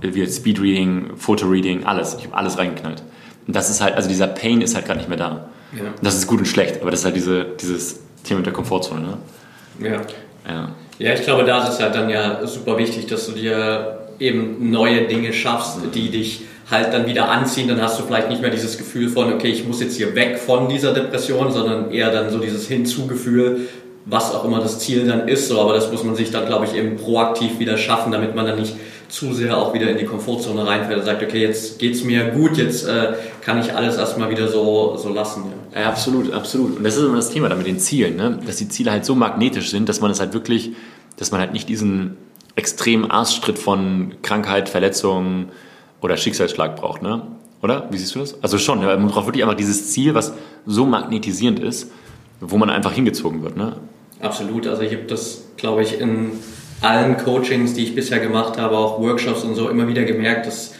wie Speedreading, Fotoreading, alles. Ich habe alles reingeknallt. Und das ist halt, also dieser Pain ist halt gerade nicht mehr da. Ja. Das ist gut und schlecht, aber das ist halt diese, dieses Thema mit der Komfortzone. Ne? Ja. ja. Ja, ich glaube, da ist es halt dann ja super wichtig, dass du dir eben neue Dinge schaffst, die dich halt dann wieder anziehen. Dann hast du vielleicht nicht mehr dieses Gefühl von, okay, ich muss jetzt hier weg von dieser Depression, sondern eher dann so dieses Hinzugefühl, was auch immer das Ziel dann ist. So, aber das muss man sich dann, glaube ich, eben proaktiv wieder schaffen, damit man dann nicht zu sehr auch wieder in die Komfortzone reinfällt und sagt, okay, jetzt geht es mir gut, jetzt äh, kann ich alles erstmal wieder so, so lassen. Ja. ja. absolut, absolut. Und das ist immer das Thema da mit den Zielen, ne? dass die Ziele halt so magnetisch sind, dass man es halt wirklich, dass man halt nicht diesen extremen Arschtritt von Krankheit, Verletzung oder Schicksalsschlag braucht, ne? Oder? Wie siehst du das? Also schon, man braucht wirklich einfach dieses Ziel, was so magnetisierend ist, wo man einfach hingezogen wird, ne? Absolut. Also ich habe das, glaube ich, in allen Coachings, die ich bisher gemacht habe, auch Workshops und so, immer wieder gemerkt, dass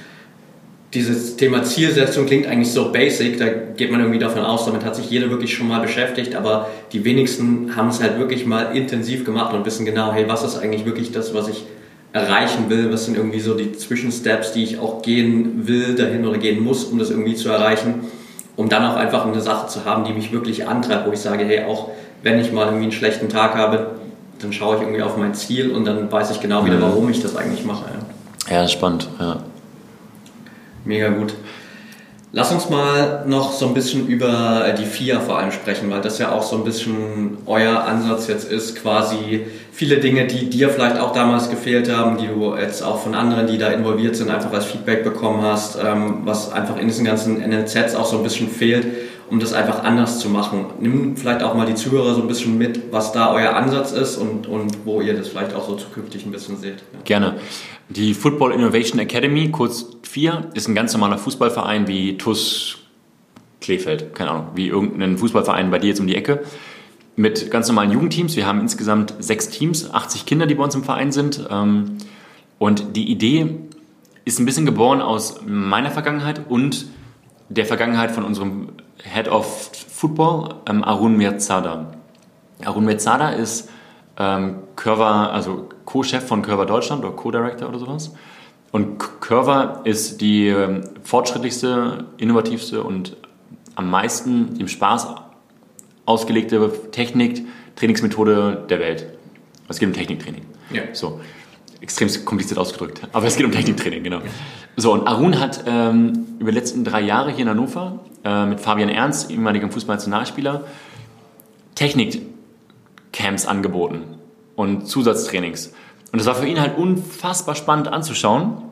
dieses Thema Zielsetzung klingt eigentlich so basic, da geht man irgendwie davon aus, damit hat sich jeder wirklich schon mal beschäftigt, aber die wenigsten haben es halt wirklich mal intensiv gemacht und wissen genau, hey, was ist eigentlich wirklich das, was ich erreichen will, was sind irgendwie so die Zwischensteps, die ich auch gehen will dahin oder gehen muss, um das irgendwie zu erreichen, um dann auch einfach eine Sache zu haben, die mich wirklich antreibt, wo ich sage, hey, auch wenn ich mal irgendwie einen schlechten Tag habe, dann schaue ich irgendwie auf mein Ziel und dann weiß ich genau wieder, warum ich das eigentlich mache. Ja, ja spannend. Ja. Mega gut. Lass uns mal noch so ein bisschen über die FIA vor allem sprechen, weil das ja auch so ein bisschen euer Ansatz jetzt ist, quasi viele Dinge, die dir vielleicht auch damals gefehlt haben, die du jetzt auch von anderen, die da involviert sind, einfach als Feedback bekommen hast, ähm, was einfach in diesen ganzen NLZs auch so ein bisschen fehlt um das einfach anders zu machen. Nimm vielleicht auch mal die Zuhörer so ein bisschen mit, was da euer Ansatz ist und, und wo ihr das vielleicht auch so zukünftig ein bisschen seht. Ja. Gerne. Die Football Innovation Academy, kurz 4, ist ein ganz normaler Fußballverein wie TUS Kleefeld, keine Ahnung, wie irgendein Fußballverein bei dir jetzt um die Ecke. Mit ganz normalen Jugendteams. Wir haben insgesamt sechs Teams, 80 Kinder, die bei uns im Verein sind. Ähm, und die Idee ist ein bisschen geboren aus meiner Vergangenheit und der Vergangenheit von unserem Head of Football, ähm, Arun Mirzada. Arun Mirzada ist ähm, Curver, also Co-Chef von Curver Deutschland oder Co-Director oder sowas. Und Curver ist die ähm, fortschrittlichste, innovativste und am meisten dem Spaß ausgelegte Technik, Trainingsmethode der Welt. Es geht um Techniktraining. Ja. So extrem kompliziert ausgedrückt. Aber es geht um Techniktraining, genau. So, und Arun hat ähm, über die letzten drei Jahre hier in Hannover äh, mit Fabian Ernst, ehemaligem Fußballnationalspieler, Technikcamps angeboten und Zusatztrainings. Und es war für ihn halt unfassbar spannend anzuschauen,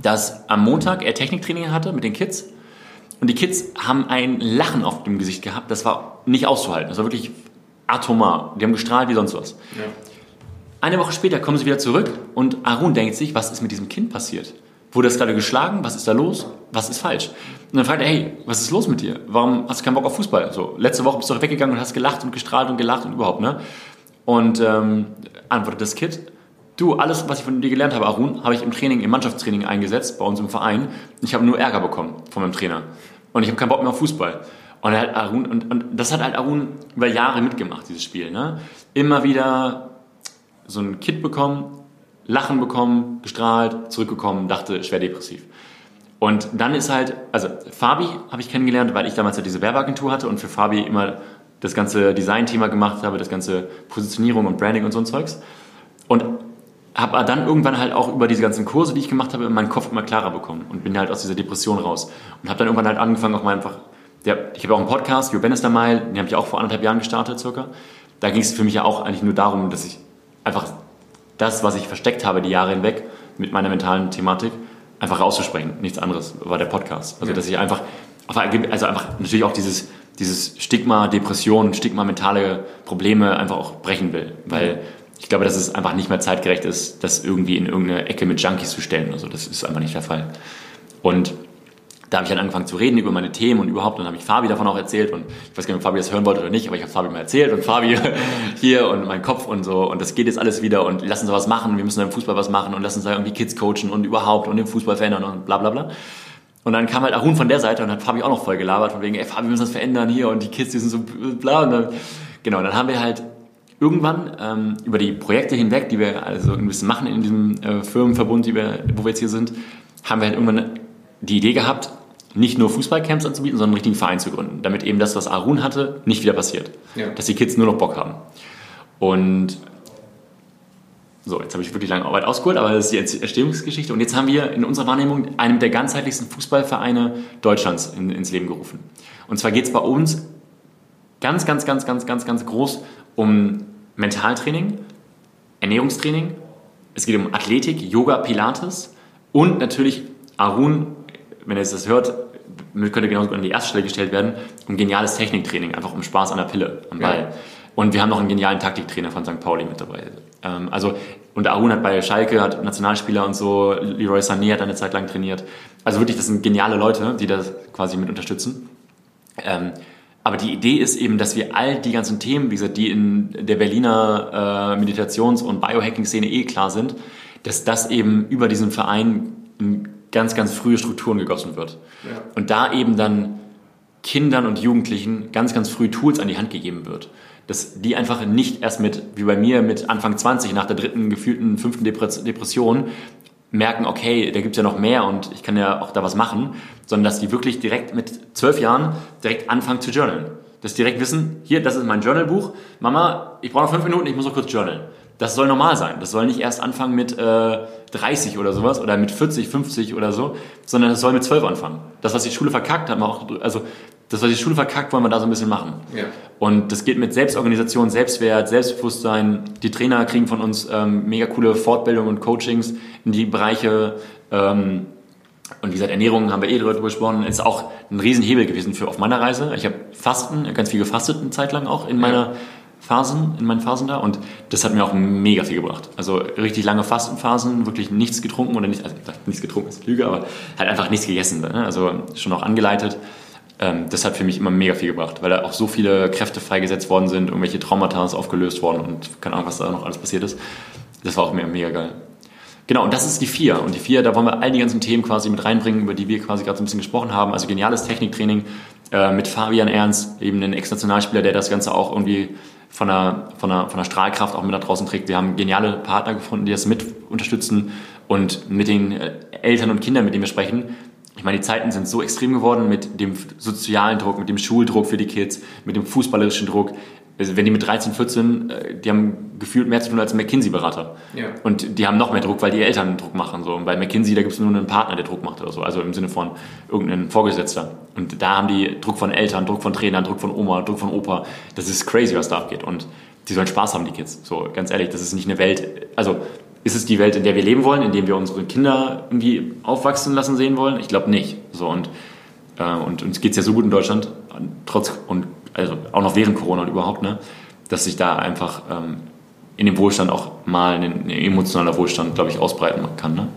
dass am Montag er Techniktraining hatte mit den Kids und die Kids haben ein Lachen auf dem Gesicht gehabt, das war nicht auszuhalten. Das war wirklich atomar. Die haben gestrahlt wie sonst was. Ja. Eine Woche später kommen sie wieder zurück und Arun denkt sich, was ist mit diesem Kind passiert? Wurde das gerade geschlagen? Was ist da los? Was ist falsch? Und dann fragt er, hey, was ist los mit dir? Warum hast du keinen Bock auf Fußball? So, letzte Woche bist du doch weggegangen und hast gelacht und gestrahlt und gelacht und überhaupt, ne? Und ähm, antwortet das Kind, du, alles, was ich von dir gelernt habe, Arun, habe ich im Training, im Mannschaftstraining eingesetzt, bei uns im Verein. Ich habe nur Ärger bekommen von meinem Trainer. Und ich habe keinen Bock mehr auf Fußball. Und, hat Arun, und, und das hat halt Arun über Jahre mitgemacht, dieses Spiel. Ne? Immer wieder so ein Kit bekommen, Lachen bekommen, gestrahlt, zurückgekommen, dachte schwer depressiv. Und dann ist halt, also Fabi habe ich kennengelernt, weil ich damals ja diese Werbeagentur hatte und für Fabi immer das ganze Design-Thema gemacht habe, das ganze Positionierung und Branding und so ein Zeugs. Und habe dann irgendwann halt auch über diese ganzen Kurse, die ich gemacht habe, meinen Kopf immer klarer bekommen und bin halt aus dieser Depression raus. Und habe dann irgendwann halt angefangen, auch mal einfach, der, ich habe auch einen Podcast, Your Bannister Mile, den habe ich auch vor anderthalb Jahren gestartet circa. Da ging es für mich ja auch eigentlich nur darum, dass ich einfach das, was ich versteckt habe die Jahre hinweg mit meiner mentalen Thematik, einfach rauszusprechen. Nichts anderes war der Podcast. Also, ja. dass ich einfach, also einfach natürlich auch dieses, dieses Stigma, Depression, Stigma, mentale Probleme einfach auch brechen will. Weil ich glaube, dass es einfach nicht mehr zeitgerecht ist, das irgendwie in irgendeine Ecke mit Junkies zu stellen. Also, das ist einfach nicht der Fall. Und da habe ich dann angefangen zu reden über meine Themen und überhaupt. Dann habe ich Fabi davon auch erzählt und ich weiß gar nicht, ob Fabi das hören wollte oder nicht, aber ich habe Fabi mal erzählt und Fabi hier und mein Kopf und so und das geht jetzt alles wieder und lass uns was machen, wir müssen im Fußball was machen und lass uns da irgendwie Kids coachen und überhaupt und den Fußball verändern und bla bla bla. Und dann kam halt Arun von der Seite und hat Fabi auch noch voll gelabert von wegen, ey Fabi, wir müssen das verändern hier und die Kids, die sind so bla und dann, genau, dann haben wir halt irgendwann ähm, über die Projekte hinweg, die wir also ein bisschen machen in diesem äh, Firmenverbund, die wir, wo wir jetzt hier sind, haben wir halt irgendwann die Idee gehabt, nicht nur Fußballcamps anzubieten, sondern einen richtigen Verein zu gründen, damit eben das, was Arun hatte, nicht wieder passiert. Ja. Dass die Kids nur noch Bock haben. Und so, jetzt habe ich wirklich lange Arbeit ausgeholt, aber das ist die Entstehungsgeschichte. Und jetzt haben wir in unserer Wahrnehmung einen der ganzheitlichsten Fußballvereine Deutschlands in, ins Leben gerufen. Und zwar geht es bei uns ganz, ganz, ganz, ganz, ganz, ganz groß um Mentaltraining, Ernährungstraining. Es geht um Athletik, Yoga, Pilates und natürlich Arun wenn ihr das hört, könnte genauso an die erste Stelle gestellt werden, um geniales Techniktraining, einfach um Spaß an der Pille, am Ball. Ja. Und wir haben noch einen genialen Taktiktrainer von St. Pauli mit dabei. Ähm, also, und Arun hat bei Schalke, hat Nationalspieler und so, Leroy Sané hat eine Zeit lang trainiert. Also wirklich, das sind geniale Leute, die das quasi mit unterstützen. Ähm, aber die Idee ist eben, dass wir all die ganzen Themen, wie gesagt, die in der Berliner äh, Meditations- und Biohacking-Szene eh klar sind, dass das eben über diesen Verein in ganz, ganz frühe Strukturen gegossen wird. Ja. Und da eben dann Kindern und Jugendlichen ganz, ganz früh Tools an die Hand gegeben wird. Dass die einfach nicht erst mit, wie bei mir, mit Anfang 20, nach der dritten, gefühlten, fünften Depression merken, okay, da gibt es ja noch mehr und ich kann ja auch da was machen, sondern dass die wirklich direkt mit zwölf Jahren direkt anfangen zu journalen. Dass die direkt wissen, hier, das ist mein Journalbuch, Mama, ich brauche noch fünf Minuten, ich muss noch kurz journalen. Das soll normal sein. Das soll nicht erst anfangen mit äh, 30 oder sowas oder mit 40, 50 oder so, sondern das soll mit 12 anfangen. Das, was die Schule verkackt hat, auch, also das, was die Schule verkackt, wollen wir da so ein bisschen machen. Ja. Und das geht mit Selbstorganisation, Selbstwert, Selbstbewusstsein. Die Trainer kriegen von uns ähm, mega coole Fortbildungen und Coachings in die Bereiche ähm, Und wie gesagt, Ernährung haben wir eh darüber gesprochen, ist auch ein Riesenhebel gewesen für auf meiner Reise. Ich habe Fasten, ganz viel gefastet eine Zeit lang auch in meiner Phasen, in meinen Phasen da und das hat mir auch mega viel gebracht. Also richtig lange Fastenphasen, wirklich nichts getrunken oder nicht, also nichts getrunken ist Lüge, aber halt einfach nichts gegessen. Ne? Also schon auch angeleitet. Ähm, das hat für mich immer mega viel gebracht, weil da auch so viele Kräfte freigesetzt worden sind, irgendwelche Traumata aufgelöst worden und keine Ahnung, was da noch alles passiert ist. Das war auch mega, mega geil. Genau, und das ist die vier. Und die vier, da wollen wir all die ganzen Themen quasi mit reinbringen, über die wir quasi gerade so ein bisschen gesprochen haben. Also geniales Techniktraining äh, mit Fabian Ernst, eben ein Ex-Nationalspieler, der das Ganze auch irgendwie von der, von, der, von der Strahlkraft auch mit nach draußen trägt. Wir haben geniale Partner gefunden, die das mit unterstützen und mit den äh, Eltern und Kindern, mit denen wir sprechen. Ich meine, die Zeiten sind so extrem geworden mit dem sozialen Druck, mit dem Schuldruck für die Kids, mit dem fußballerischen Druck also wenn die mit 13, 14, äh, die haben gefühlt mehr zu tun als ein McKinsey-Berater. Ja. Und die haben noch mehr Druck, weil die Eltern Druck machen. So. Und bei McKinsey, da gibt es nur einen Partner, der Druck macht oder so. Also im Sinne von irgendeinem Vorgesetzter. Und da haben die Druck von Eltern, Druck von Trainern, Druck von Oma, Druck von Opa. Das ist crazy, was da abgeht. Und die sollen Spaß haben, die Kids. So, ganz ehrlich, das ist nicht eine Welt, also ist es die Welt, in der wir leben wollen, in der wir unsere Kinder irgendwie aufwachsen lassen sehen wollen? Ich glaube nicht. So, und, äh, und uns geht es ja so gut in Deutschland, trotz und also auch noch während Corona und überhaupt, ne, dass sich da einfach ähm, in dem Wohlstand auch mal ein, emotionaler Wohlstand, glaube ich, ausbreiten kann. Ne?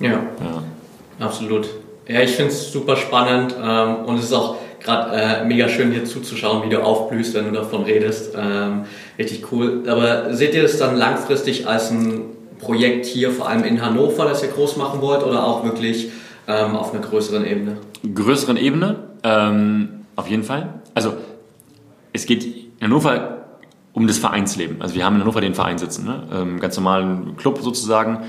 Ja, ja, absolut. Ja, ich finde es super spannend ähm, und es ist auch gerade äh, mega schön dir zuzuschauen, wie du aufblühst, wenn du davon redest. Ähm, richtig cool. Aber seht ihr das dann langfristig als ein Projekt hier, vor allem in Hannover, das ihr groß machen wollt oder auch wirklich ähm, auf einer größeren Ebene? Größeren Ebene, ähm, auf jeden Fall. Also es geht in Hannover um das Vereinsleben. Also wir haben in Hannover den Verein sitzen, ne? ähm, ganz normalen Club sozusagen.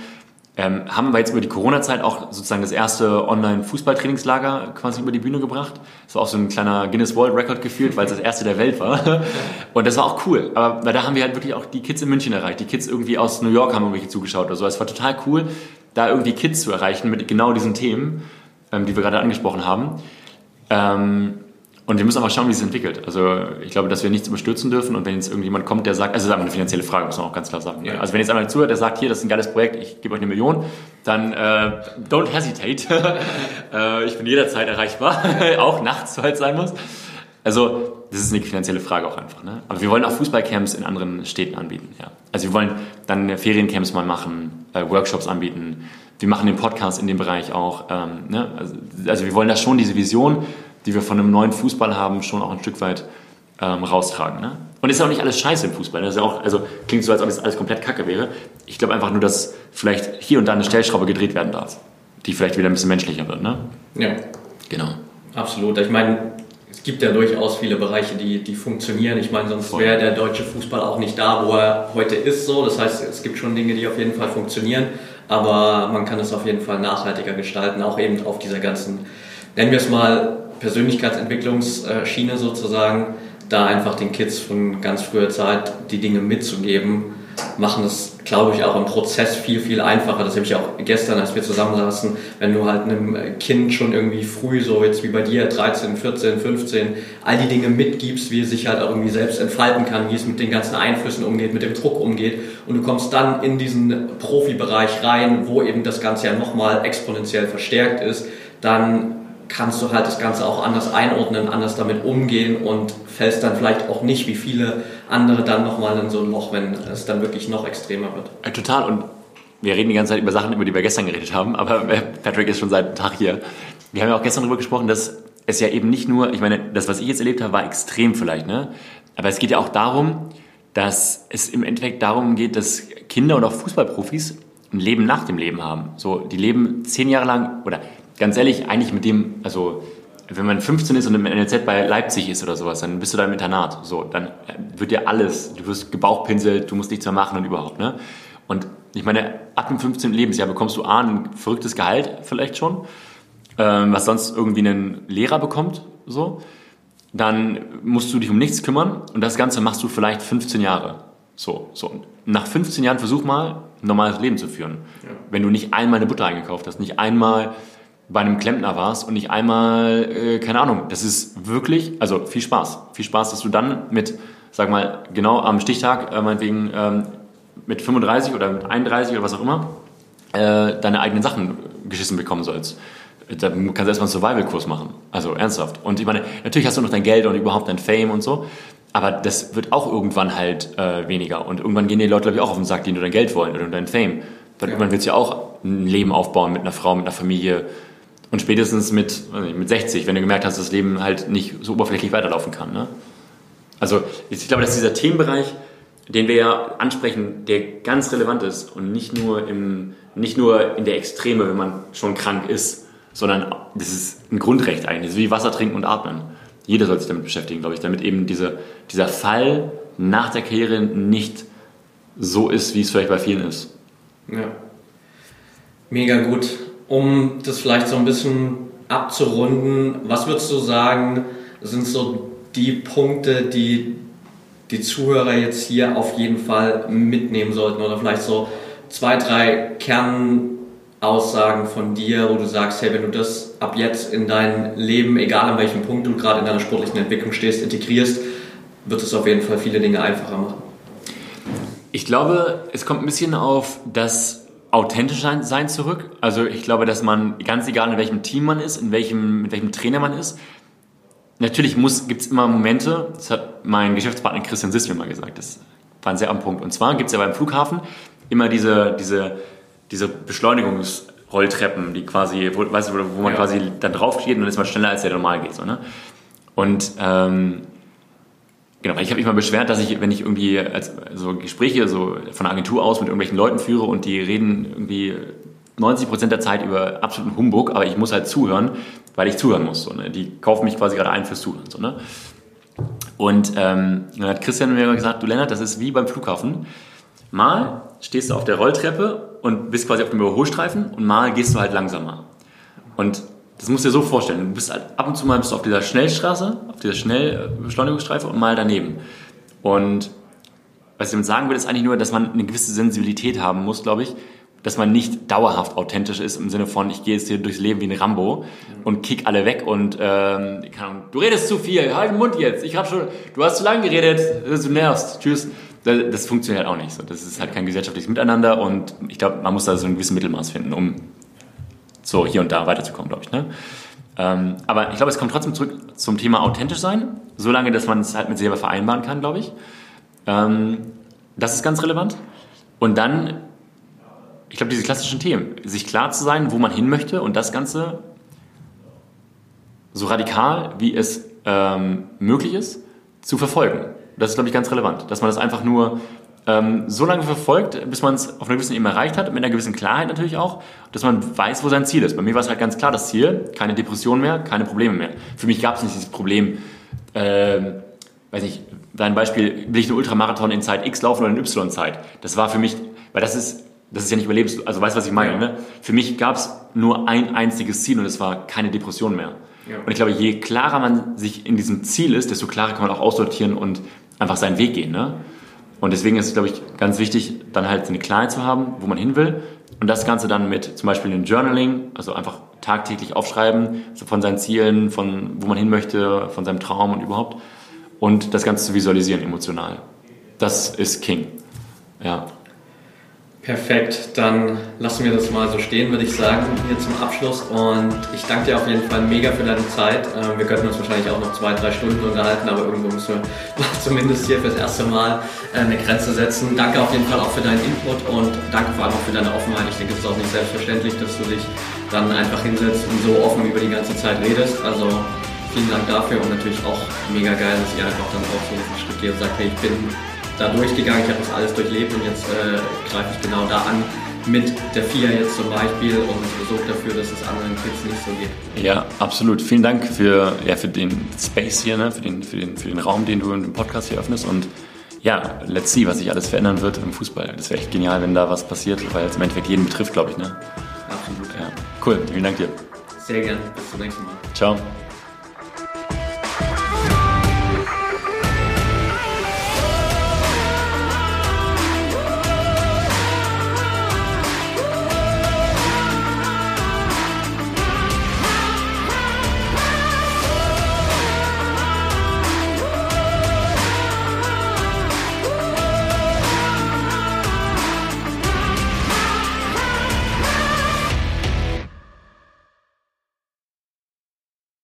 Ähm, haben wir jetzt über die Corona-Zeit auch sozusagen das erste Online-Fußballtrainingslager quasi über die Bühne gebracht. Das war auch so ein kleiner Guinness World Record gefühlt, weil es das erste der Welt war. Und das war auch cool. Aber da haben wir halt wirklich auch die Kids in München erreicht. Die Kids irgendwie aus New York haben irgendwelche zugeschaut oder so. Es war total cool, da irgendwie Kids zu erreichen mit genau diesen Themen, ähm, die wir gerade angesprochen haben. Ähm, und wir müssen aber schauen, wie es sich entwickelt. Also ich glaube, dass wir nichts überstürzen dürfen. Und wenn jetzt irgendjemand kommt, der sagt, also das ist aber eine finanzielle Frage, muss man auch ganz klar sagen. Ja. Also wenn jetzt einmal zuhört, der sagt, hier, das ist ein geiles Projekt, ich gebe euch eine Million, dann äh, don't hesitate. äh, ich bin jederzeit erreichbar, auch nachts, es sein muss. Also das ist eine finanzielle Frage auch einfach. Ne? Aber wir wollen auch Fußballcamps in anderen Städten anbieten. Ja. Also wir wollen dann Feriencamps mal machen, äh, Workshops anbieten. Wir machen den Podcast in dem Bereich auch. Ähm, ne? also, also wir wollen da schon diese Vision die wir von einem neuen Fußball haben, schon auch ein Stück weit ähm, raustragen. Ne? Und ist ja auch nicht alles scheiße im Fußball. Das ist ja auch, also klingt so, als ob es alles komplett kacke wäre. Ich glaube einfach nur, dass vielleicht hier und da eine Stellschraube gedreht werden darf, die vielleicht wieder ein bisschen menschlicher wird. Ne? Ja. Genau. Absolut. Ich meine, es gibt ja durchaus viele Bereiche, die, die funktionieren. Ich meine, sonst wäre der deutsche Fußball auch nicht da, wo er heute ist. So. Das heißt, es gibt schon Dinge, die auf jeden Fall funktionieren, aber man kann es auf jeden Fall nachhaltiger gestalten, auch eben auf dieser ganzen, nennen wir es mal, Persönlichkeitsentwicklungsschiene sozusagen, da einfach den Kids von ganz früher Zeit die Dinge mitzugeben, machen das, glaube ich, auch im Prozess viel, viel einfacher. Das habe ich auch gestern, als wir zusammensaßen, wenn du halt einem Kind schon irgendwie früh, so jetzt wie bei dir, 13, 14, 15, all die Dinge mitgibst, wie es sich halt auch irgendwie selbst entfalten kann, wie es mit den ganzen Einflüssen umgeht, mit dem Druck umgeht und du kommst dann in diesen Profibereich rein, wo eben das Ganze ja nochmal exponentiell verstärkt ist, dann kannst du halt das Ganze auch anders einordnen, anders damit umgehen und fällst dann vielleicht auch nicht wie viele andere dann nochmal in so ein Loch, wenn es dann wirklich noch extremer wird. Ja, total und wir reden die ganze Zeit über Sachen, über die wir gestern geredet haben, aber äh, Patrick ist schon seit einem Tag hier. Wir haben ja auch gestern darüber gesprochen, dass es ja eben nicht nur, ich meine, das, was ich jetzt erlebt habe, war extrem vielleicht, ne? Aber es geht ja auch darum, dass es im Endeffekt darum geht, dass Kinder und auch Fußballprofis ein Leben nach dem Leben haben. So, die leben zehn Jahre lang oder ganz ehrlich, eigentlich mit dem, also wenn man 15 ist und im NLZ bei Leipzig ist oder sowas, dann bist du da im Internat. So, dann wird dir alles, du wirst gebauchpinselt, du musst nichts mehr machen und überhaupt, ne? Und ich meine, ab dem 15. Lebensjahr bekommst du A, ein verrücktes Gehalt vielleicht schon, ähm, was sonst irgendwie ein Lehrer bekommt, so. Dann musst du dich um nichts kümmern und das Ganze machst du vielleicht 15 Jahre. So, so. Nach 15 Jahren versuch mal, ein normales Leben zu führen. Ja. Wenn du nicht einmal eine Butter eingekauft hast, nicht einmal bei einem Klempner warst und nicht einmal, äh, keine Ahnung, das ist wirklich, also viel Spaß. Viel Spaß, dass du dann mit, sag mal, genau am Stichtag, äh, meinetwegen ähm, mit 35 oder mit 31 oder was auch immer, äh, deine eigenen Sachen geschissen bekommen sollst, da kannst du erstmal einen Survival-Kurs machen. Also ernsthaft. Und ich meine, natürlich hast du noch dein Geld und überhaupt dein Fame und so, aber das wird auch irgendwann halt äh, weniger. Und irgendwann gehen die Leute, glaube ich, auch auf den Sack, die nur dein Geld wollen oder dein Fame. Weil ja. irgendwann willst du ja auch ein Leben aufbauen mit einer Frau, mit einer Familie. Und spätestens mit, mit 60, wenn du gemerkt hast, dass das Leben halt nicht so oberflächlich weiterlaufen kann. Ne? Also ich glaube, dass dieser Themenbereich, den wir ja ansprechen, der ganz relevant ist und nicht nur, im, nicht nur in der Extreme, wenn man schon krank ist, sondern das ist ein Grundrecht eigentlich. Das ist wie Wasser trinken und atmen. Jeder soll sich damit beschäftigen, glaube ich, damit eben diese, dieser Fall nach der Karriere nicht so ist, wie es vielleicht bei vielen ist. Ja. Mega gut. Um das vielleicht so ein bisschen abzurunden, was würdest du sagen, sind so die Punkte, die die Zuhörer jetzt hier auf jeden Fall mitnehmen sollten oder vielleicht so zwei, drei Kernaussagen von dir, wo du sagst, hey, wenn du das ab jetzt in dein Leben, egal an welchem Punkt du gerade in deiner sportlichen Entwicklung stehst, integrierst, wird es auf jeden Fall viele Dinge einfacher machen. Ich glaube, es kommt ein bisschen auf das authentisch sein zurück. Also ich glaube, dass man, ganz egal in welchem Team man ist, in welchem, mit welchem Trainer man ist, natürlich gibt es immer Momente, das hat mein Geschäftspartner Christian Siss mir mal gesagt, das war sehr am Punkt. Und zwar gibt es ja beim Flughafen immer diese, diese, diese Beschleunigungsrolltreppen, die quasi, wo, weißt du, wo man ja. quasi dann drauf geht und dann ist man schneller als der normal geht. So, ne? Und ähm, genau, ich habe mich mal beschwert, dass ich, wenn ich irgendwie als, so Gespräche so von der Agentur aus mit irgendwelchen Leuten führe und die reden irgendwie 90 Prozent der Zeit über absoluten Humbug, aber ich muss halt zuhören, weil ich zuhören muss. So, ne? Die kaufen mich quasi gerade ein fürs Zuhören. So, ne? Und ähm, dann hat Christian mir gesagt, du Lennart, das ist wie beim Flughafen. Mal stehst du auf der Rolltreppe und bist quasi auf dem Überholstreifen und mal gehst du halt langsamer. Und das musst du dir so vorstellen. Du bist halt ab und zu mal bist du auf dieser Schnellstraße, auf dieser Schnellbeschleunigungsstreife und mal daneben. Und was ich damit sagen will, ist eigentlich nur, dass man eine gewisse Sensibilität haben muss, glaube ich, dass man nicht dauerhaft authentisch ist im Sinne von, ich gehe jetzt hier durchs Leben wie ein Rambo und kick alle weg und ähm, kann, du redest zu viel, halt den Mund jetzt, ich habe schon, du hast zu lange geredet, du nervst, tschüss. Das, das funktioniert halt auch nicht so. Das ist halt kein gesellschaftliches Miteinander und ich glaube, man muss da so ein gewisses Mittelmaß finden, um so hier und da weiterzukommen, glaube ich. Ne? Ähm, aber ich glaube, es kommt trotzdem zurück zum Thema authentisch sein, solange, dass man es halt mit selber vereinbaren kann, glaube ich. Ähm, das ist ganz relevant. Und dann ich glaube, diese klassischen Themen, sich klar zu sein, wo man hin möchte und das Ganze so radikal, wie es ähm, möglich ist, zu verfolgen. Das ist, glaube ich, ganz relevant, dass man das einfach nur ähm, so lange verfolgt, bis man es auf einer gewissen Ebene erreicht hat, mit einer gewissen Klarheit natürlich auch, dass man weiß, wo sein Ziel ist. Bei mir war es halt ganz klar das Ziel, keine Depression mehr, keine Probleme mehr. Für mich gab es nicht dieses Problem, äh, weiß nicht, dein Beispiel, will ich einen Ultramarathon in Zeit X laufen oder in Y-Zeit? Das war für mich, weil das ist das ist ja nicht überlebens, also weißt du, was ich meine? Ja. Ne? Für mich gab es nur ein einziges Ziel und es war keine Depression mehr. Ja. Und ich glaube, je klarer man sich in diesem Ziel ist, desto klarer kann man auch aussortieren und einfach seinen Weg gehen. Ne? Und deswegen ist es, glaube ich, ganz wichtig, dann halt eine Klarheit zu haben, wo man hin will. Und das Ganze dann mit zum Beispiel einem Journaling, also einfach tagtäglich aufschreiben von seinen Zielen, von wo man hin möchte, von seinem Traum und überhaupt. Und das Ganze zu visualisieren emotional. Das ist King. Ja. Perfekt, dann lassen wir das mal so stehen, würde ich sagen, hier zum Abschluss. Und ich danke dir auf jeden Fall mega für deine Zeit. Ähm, wir könnten uns wahrscheinlich auch noch zwei, drei Stunden unterhalten, aber irgendwo müssen wir zumindest hier fürs erste Mal äh, eine Grenze setzen. Danke auf jeden Fall auch für deinen Input und danke vor allem auch für deine Offenheit. Ich denke, es ist auch nicht selbstverständlich, dass du dich dann einfach hinsetzt und so offen über die ganze Zeit redest. Also vielen Dank dafür und natürlich auch mega geil, dass ihr einfach dann auch so Schritt geht und sagt, hey, ich bin da durchgegangen, ich habe das alles durchlebt und jetzt äh, greife ich genau da an mit der FIA jetzt zum Beispiel und sorge dafür, dass es anderen Kids nicht so geht. Ja, absolut. Vielen Dank für, ja, für den Space hier, ne? für, den, für, den, für den Raum, den du im Podcast hier öffnest und ja, let's see, was sich alles verändern wird im Fußball. Das wäre echt genial, wenn da was passiert, weil es im Endeffekt jeden betrifft, glaube ich. Ne? Absolut. Ja. Cool, vielen Dank dir. Sehr gern. Bis zum nächsten Mal. Ciao.